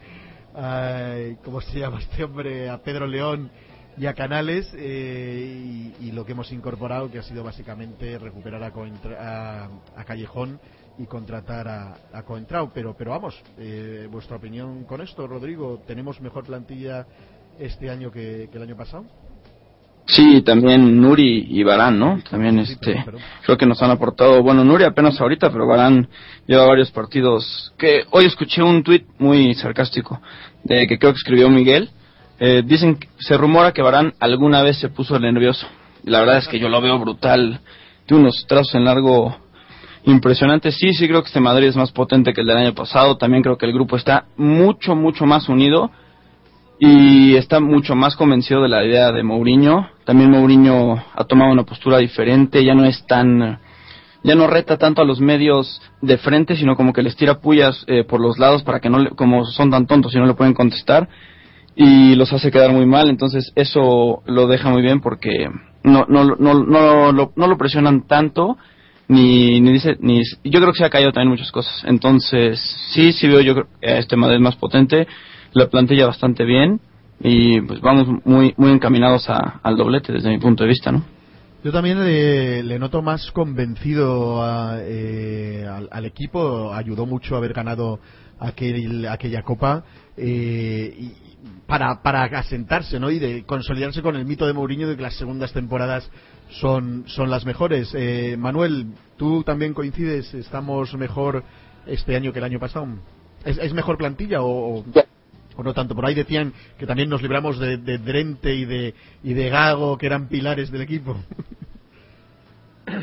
a, ¿cómo se llama este hombre? A Pedro León y a Canales eh, y, lo que hemos incorporado que ha sido básicamente recuperar a, a, a Callejón y contratar a, a Coentrao pero pero vamos eh, vuestra opinión con esto Rodrigo tenemos mejor plantilla este año que, que el año pasado Sí, también Nuri y Barán, ¿no? También este, creo que nos han aportado, bueno, Nuri apenas ahorita, pero Barán lleva varios partidos. Que hoy escuché un tuit muy sarcástico de que creo que escribió Miguel, eh, dicen, se rumora que Barán alguna vez se puso nervioso. La verdad es que yo lo veo brutal. Tiene unos trazos en largo impresionantes. Sí, sí creo que este Madrid es más potente que el del año pasado. También creo que el grupo está mucho, mucho más unido y está mucho más convencido de la idea de Mourinho. También Mourinho ha tomado una postura diferente. Ya no es tan ya no reta tanto a los medios de frente, sino como que les tira pullas eh, por los lados para que no, le, como son tan tontos y no le pueden contestar y los hace quedar muy mal, entonces eso lo deja muy bien porque no no no no, no, lo, no lo presionan tanto ni, ni dice ni yo creo que se ha caído también muchas cosas entonces sí sí veo yo este Madrid más potente la plantilla bastante bien y pues vamos muy muy encaminados a- al doblete desde mi punto de vista, ¿no? Yo también le, le noto más convencido a, eh, al, al equipo. Ayudó mucho haber ganado aquel, aquella copa eh, y para, para asentarse ¿no? y de consolidarse con el mito de Mourinho de que las segundas temporadas son, son las mejores. Eh, Manuel, ¿tú también coincides? ¿Estamos mejor este año que el año pasado? ¿Es, es mejor plantilla o, o- o no tanto? Por ahí decían que también nos libramos de, de Drente y de, y de Gago, que eran pilares del equipo.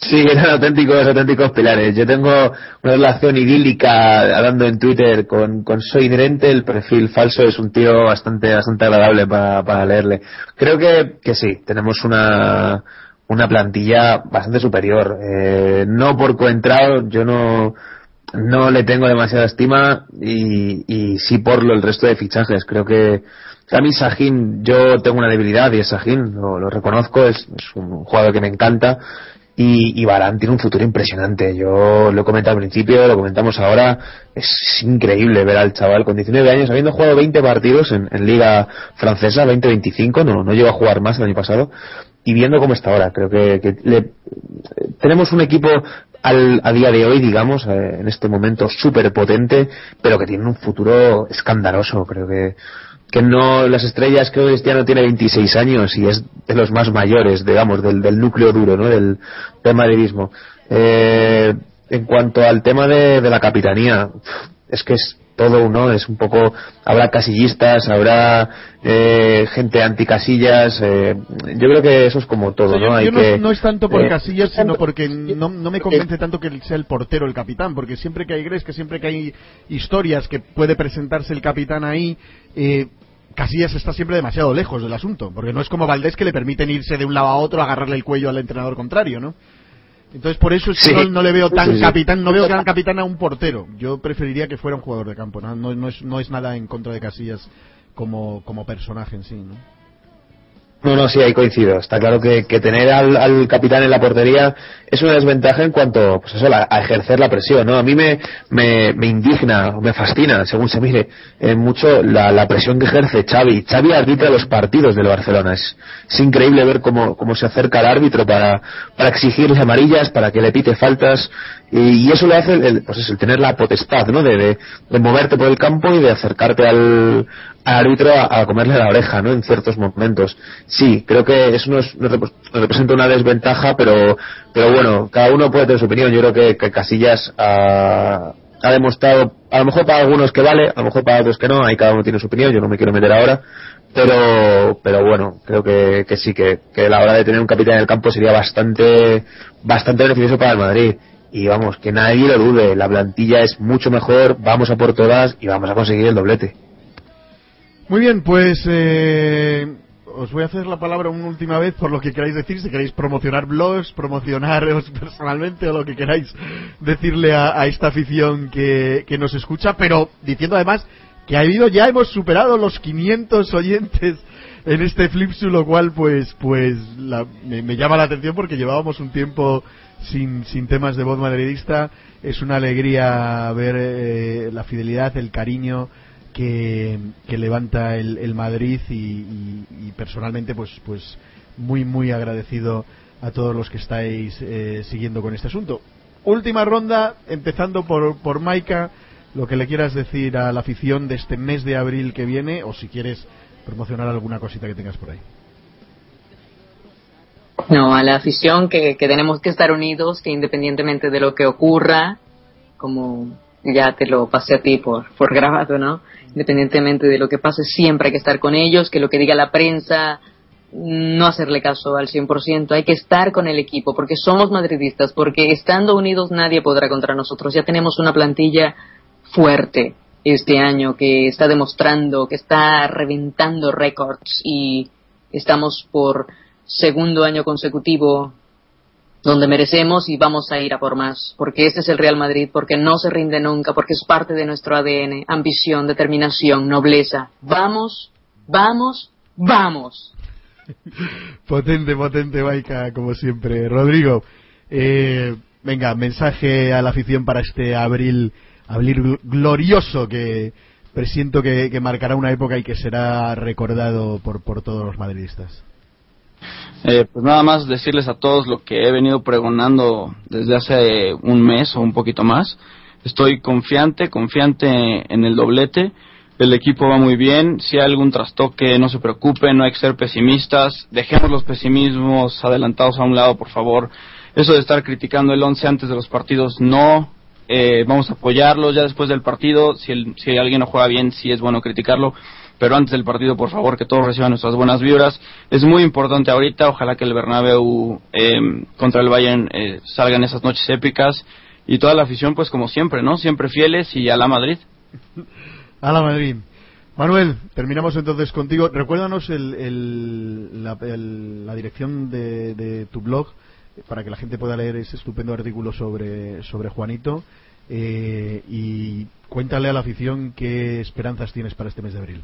Sí, eran auténticos, auténticos pilares. Yo tengo una relación idílica hablando en Twitter con, con Soy Inherente, el perfil falso es un tío bastante, bastante agradable para, para leerle. Creo que, que sí, tenemos una, una plantilla bastante superior. Eh, no por coentrado, yo no, no le tengo demasiada estima y, y sí por lo, el resto de fichajes. Creo que a mí Sahin, yo tengo una debilidad y es Sahin, lo, lo reconozco, es, es un jugador que me encanta y, y Varane tiene un futuro impresionante. Yo lo he comentado al principio, lo comentamos ahora, es increíble ver al chaval con 19 años, habiendo jugado 20 partidos en, en Liga Francesa, 20-25, no, no llegó a jugar más el año pasado, y viendo cómo está ahora, creo que, que le- tenemos un equipo al, a día de hoy, digamos, eh, en este momento súper potente, pero que tiene un futuro escandaloso. Creo que, que no, las estrellas, creo que Cristiano tiene 26 años y es de los más mayores, digamos, del, del núcleo duro, ¿no? Del, del madridismo. Eh, en cuanto al tema de, de la capitanía, es que es todo uno, es un poco, habrá casillistas, habrá eh, gente anticasillas, eh, yo creo que eso es como todo, O sea, ¿no? yo- Hay yo que, no es tanto por eh, Casillas, sino porque no, no me convence tanto que sea el portero el capitán, porque siempre que hay Gres, que siempre que hay historias que puede presentarse el capitán ahí, eh, Casillas está siempre demasiado lejos del asunto, porque no es como Valdés que le permiten irse de un lado a otro, agarrarle el cuello al entrenador contrario, ¿no? Entonces por eso es que Sí. no, no le veo tan Sí, sí. capitán, no veo gran capitán a un portero. Yo preferiría que fuera un jugador de campo, no, no, no es, no es nada en contra de Casillas como, como personaje en sí, ¿no? No, no, sí, ahí coincido. Está claro que, que tener al, al capitán en la portería es una desventaja en cuanto pues eso, la- a ejercer la presión. ¿no? A mí me, me, me indigna, me fascina, según se mire, eh, mucho la, presión que ejerce Xavi. Xavi arbitra los partidos del Barcelona. Es, es increíble ver cómo, cómo se acerca al árbitro para, para exigirle amarillas, para que le pite faltas. Y, eso lo hace el, pues eso, el tener la potestad ¿no? de, de, moverte por el campo y de acercarte al, al árbitro a, a comerle la oreja ¿no? en ciertos momentos. Sí, creo que eso nos, nos rep- nos representa una desventaja, pero, pero bueno, cada uno puede tener su opinión. Yo creo que, Casillas ha, ha demostrado, a lo mejor para algunos que vale, a lo mejor para otros que no, ahí cada uno tiene su opinión, yo no me quiero meter ahora. Pero, pero bueno, creo que, que sí, que, que la hora de tener un capitán en el campo sería bastante, bastante beneficioso para el Madrid. Y vamos, que nadie lo dude, la plantilla es mucho mejor, vamos a por todas y vamos a conseguir el doblete. Muy bien, pues eh, os voy a hacer la palabra una última vez por lo que queráis decir, si queréis promocionar blogs, promocionaros personalmente o lo que queráis decirle a, esta afición que, que nos escucha, pero diciendo además que ha habido, ya hemos superado los 500 oyentes en este Flipsu, lo cual pues pues la- me, me llama la atención porque llevábamos un tiempo sin, sin temas de voz madridista. Es una alegría ver eh, la fidelidad, el cariño que, levanta el, el Madrid y personalmente pues pues muy muy agradecido a todos los que estáis eh, siguiendo con este asunto. Última ronda, empezando por, por Maika, lo que le quieras decir a la afición de este mes de abril que viene, o si quieres promocionar alguna cosita que tengas por ahí. No, a la afición que, que tenemos que estar unidos, que independientemente de lo que ocurra, como ya te lo pasé a ti por, por grabado, ¿no? Independientemente de lo que pase, siempre hay que estar con ellos, que lo que diga la prensa, no hacerle caso al 100%, hay que estar con el equipo, porque somos madridistas, porque estando unidos nadie podrá contra nosotros. Ya tenemos una plantilla fuerte este año que está demostrando, que está reventando récords y estamos por segundo año consecutivo donde merecemos y vamos a ir a por más, porque este es el Real Madrid, porque no se rinde nunca, porque es parte de nuestro ADN, ambición, determinación, nobleza. Vamos, vamos, vamos. Potente, potente, Maika, como siempre. Rodrigo, eh, venga, mensaje a la afición para este abril, abril gl- glorioso que presiento que, que marcará una época y que será recordado por, por todos los madridistas. Eh, pues nada más decirles a todos lo que he venido pregonando desde hace un mes o un poquito más. Estoy confiante, confiante en el doblete. El equipo va muy bien. Si hay algún trastoque, no se preocupen, no hay que ser pesimistas. Dejemos los pesimismos adelantados a un lado, por favor. Eso de estar criticando el once antes de los partidos, no. Eh, vamos a apoyarlo ya después del partido. Si, el- si alguien no juega bien, sí es bueno criticarlo. Pero antes del partido, por favor, que todos reciban nuestras buenas vibras. Es muy importante ahorita. Ojalá que el Bernabéu eh, contra el Bayern eh, salgan esas noches épicas. Y toda la afición, pues como siempre, ¿no? Siempre fieles y a la Madrid. A la Madrid. Manuel, terminamos entonces contigo. Recuérdanos el, el- la, dirección de, de tu blog eh, para que la gente pueda leer ese estupendo artículo sobre, sobre Juanito. eh, y cuéntale a la afición qué esperanzas tienes para este mes de abril.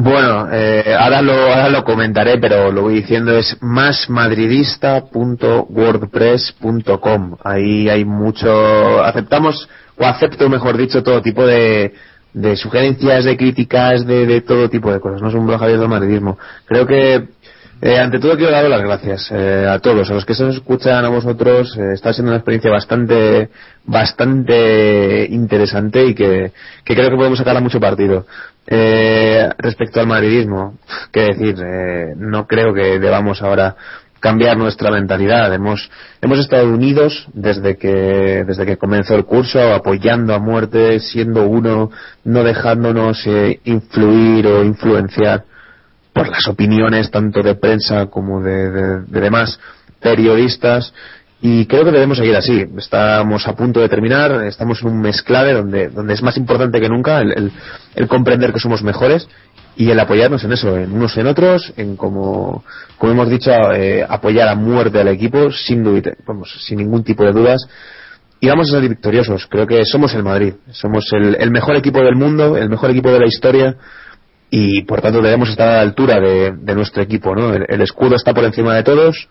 Bueno, eh, ahora, lo, ahora lo comentaré, pero lo voy diciendo es másmadridista.wordpress.com. Ahí hay mucho, aceptamos, o acepto mejor dicho, todo tipo de, de sugerencias, de críticas, de, de todo tipo de cosas. No es un blog abierto al madridismo. Creo que, eh, ante todo quiero daros las gracias eh, a todos, a los que se os escuchan, a vosotros. Eh, está siendo una experiencia bastante, bastante interesante y que, que creo que podemos sacarla mucho partido. Eh, respecto al madridismo, qué decir, eh, no creo que debamos ahora cambiar nuestra mentalidad. Hemos, hemos estado unidos desde que, desde que comenzó el curso, apoyando a muerte, siendo uno, no dejándonos eh, influir o influenciar por las opiniones tanto de prensa como de, de- de demás periodistas y creo que debemos seguir así. Estamos a punto de terminar, estamos en un mes clave donde, donde es más importante que nunca el, el- el comprender que somos mejores y el apoyarnos en eso, en unos en otros, en como, como hemos dicho, eh, apoyar a muerte al equipo sin, duda- vamos, sin ningún tipo de dudas y vamos a salir victoriosos. Creo que somos el Madrid, somos el, el mejor equipo del mundo, el mejor equipo de la historia y por tanto debemos estar a la altura de, de nuestro equipo. ¿no? El, el escudo está por encima de todos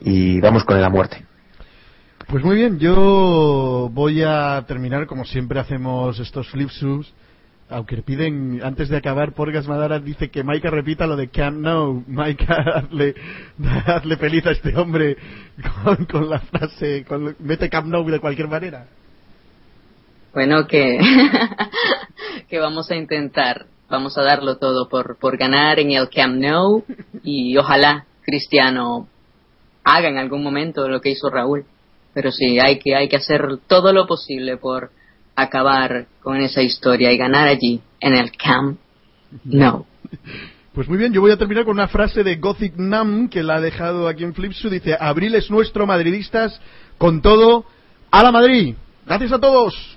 y vamos con él a muerte. Pues muy bien, yo voy a terminar como siempre hacemos estos flipsus. Aunque piden, antes de acabar, Porgas Madara dice que Maika repita lo de Camp Nou. Maika, hazle, hazle feliz a este hombre con, con la frase, con, mete Camp Nou de cualquier manera. Bueno, que, que vamos a intentar, vamos a darlo todo por, por ganar en el Camp Nou y ojalá Cristiano haga en algún momento lo que hizo Raúl. Pero sí, hay que, hay que hacer todo lo posible por acabar con esa historia y ganar allí, en el Camp Nou. Pues muy bien, yo voy a terminar con una frase de Gothic Nam que la ha dejado aquí en Flipsu. Dice, abril es nuestro, madridistas, con todo, a la Madrid. Gracias a todos.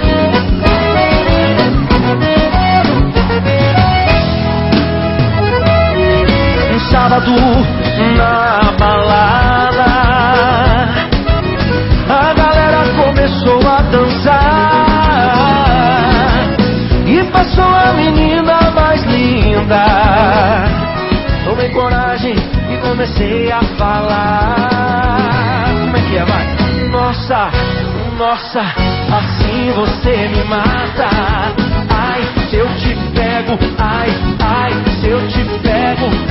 Sábado na balada. A galera começou a dançar. E passou a menina mais linda. Tomei coragem e comecei a falar. Como é que é, vai? Nossa, nossa, assim você me mata. Ai, se eu te pego, ai, ai, se eu te pego,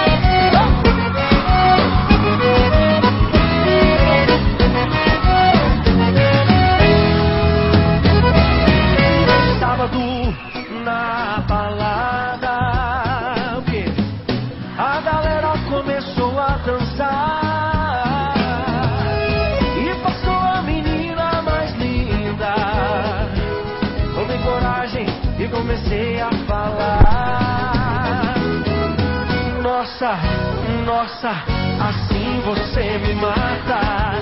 Falar. Nossa, nossa, assim você me mata.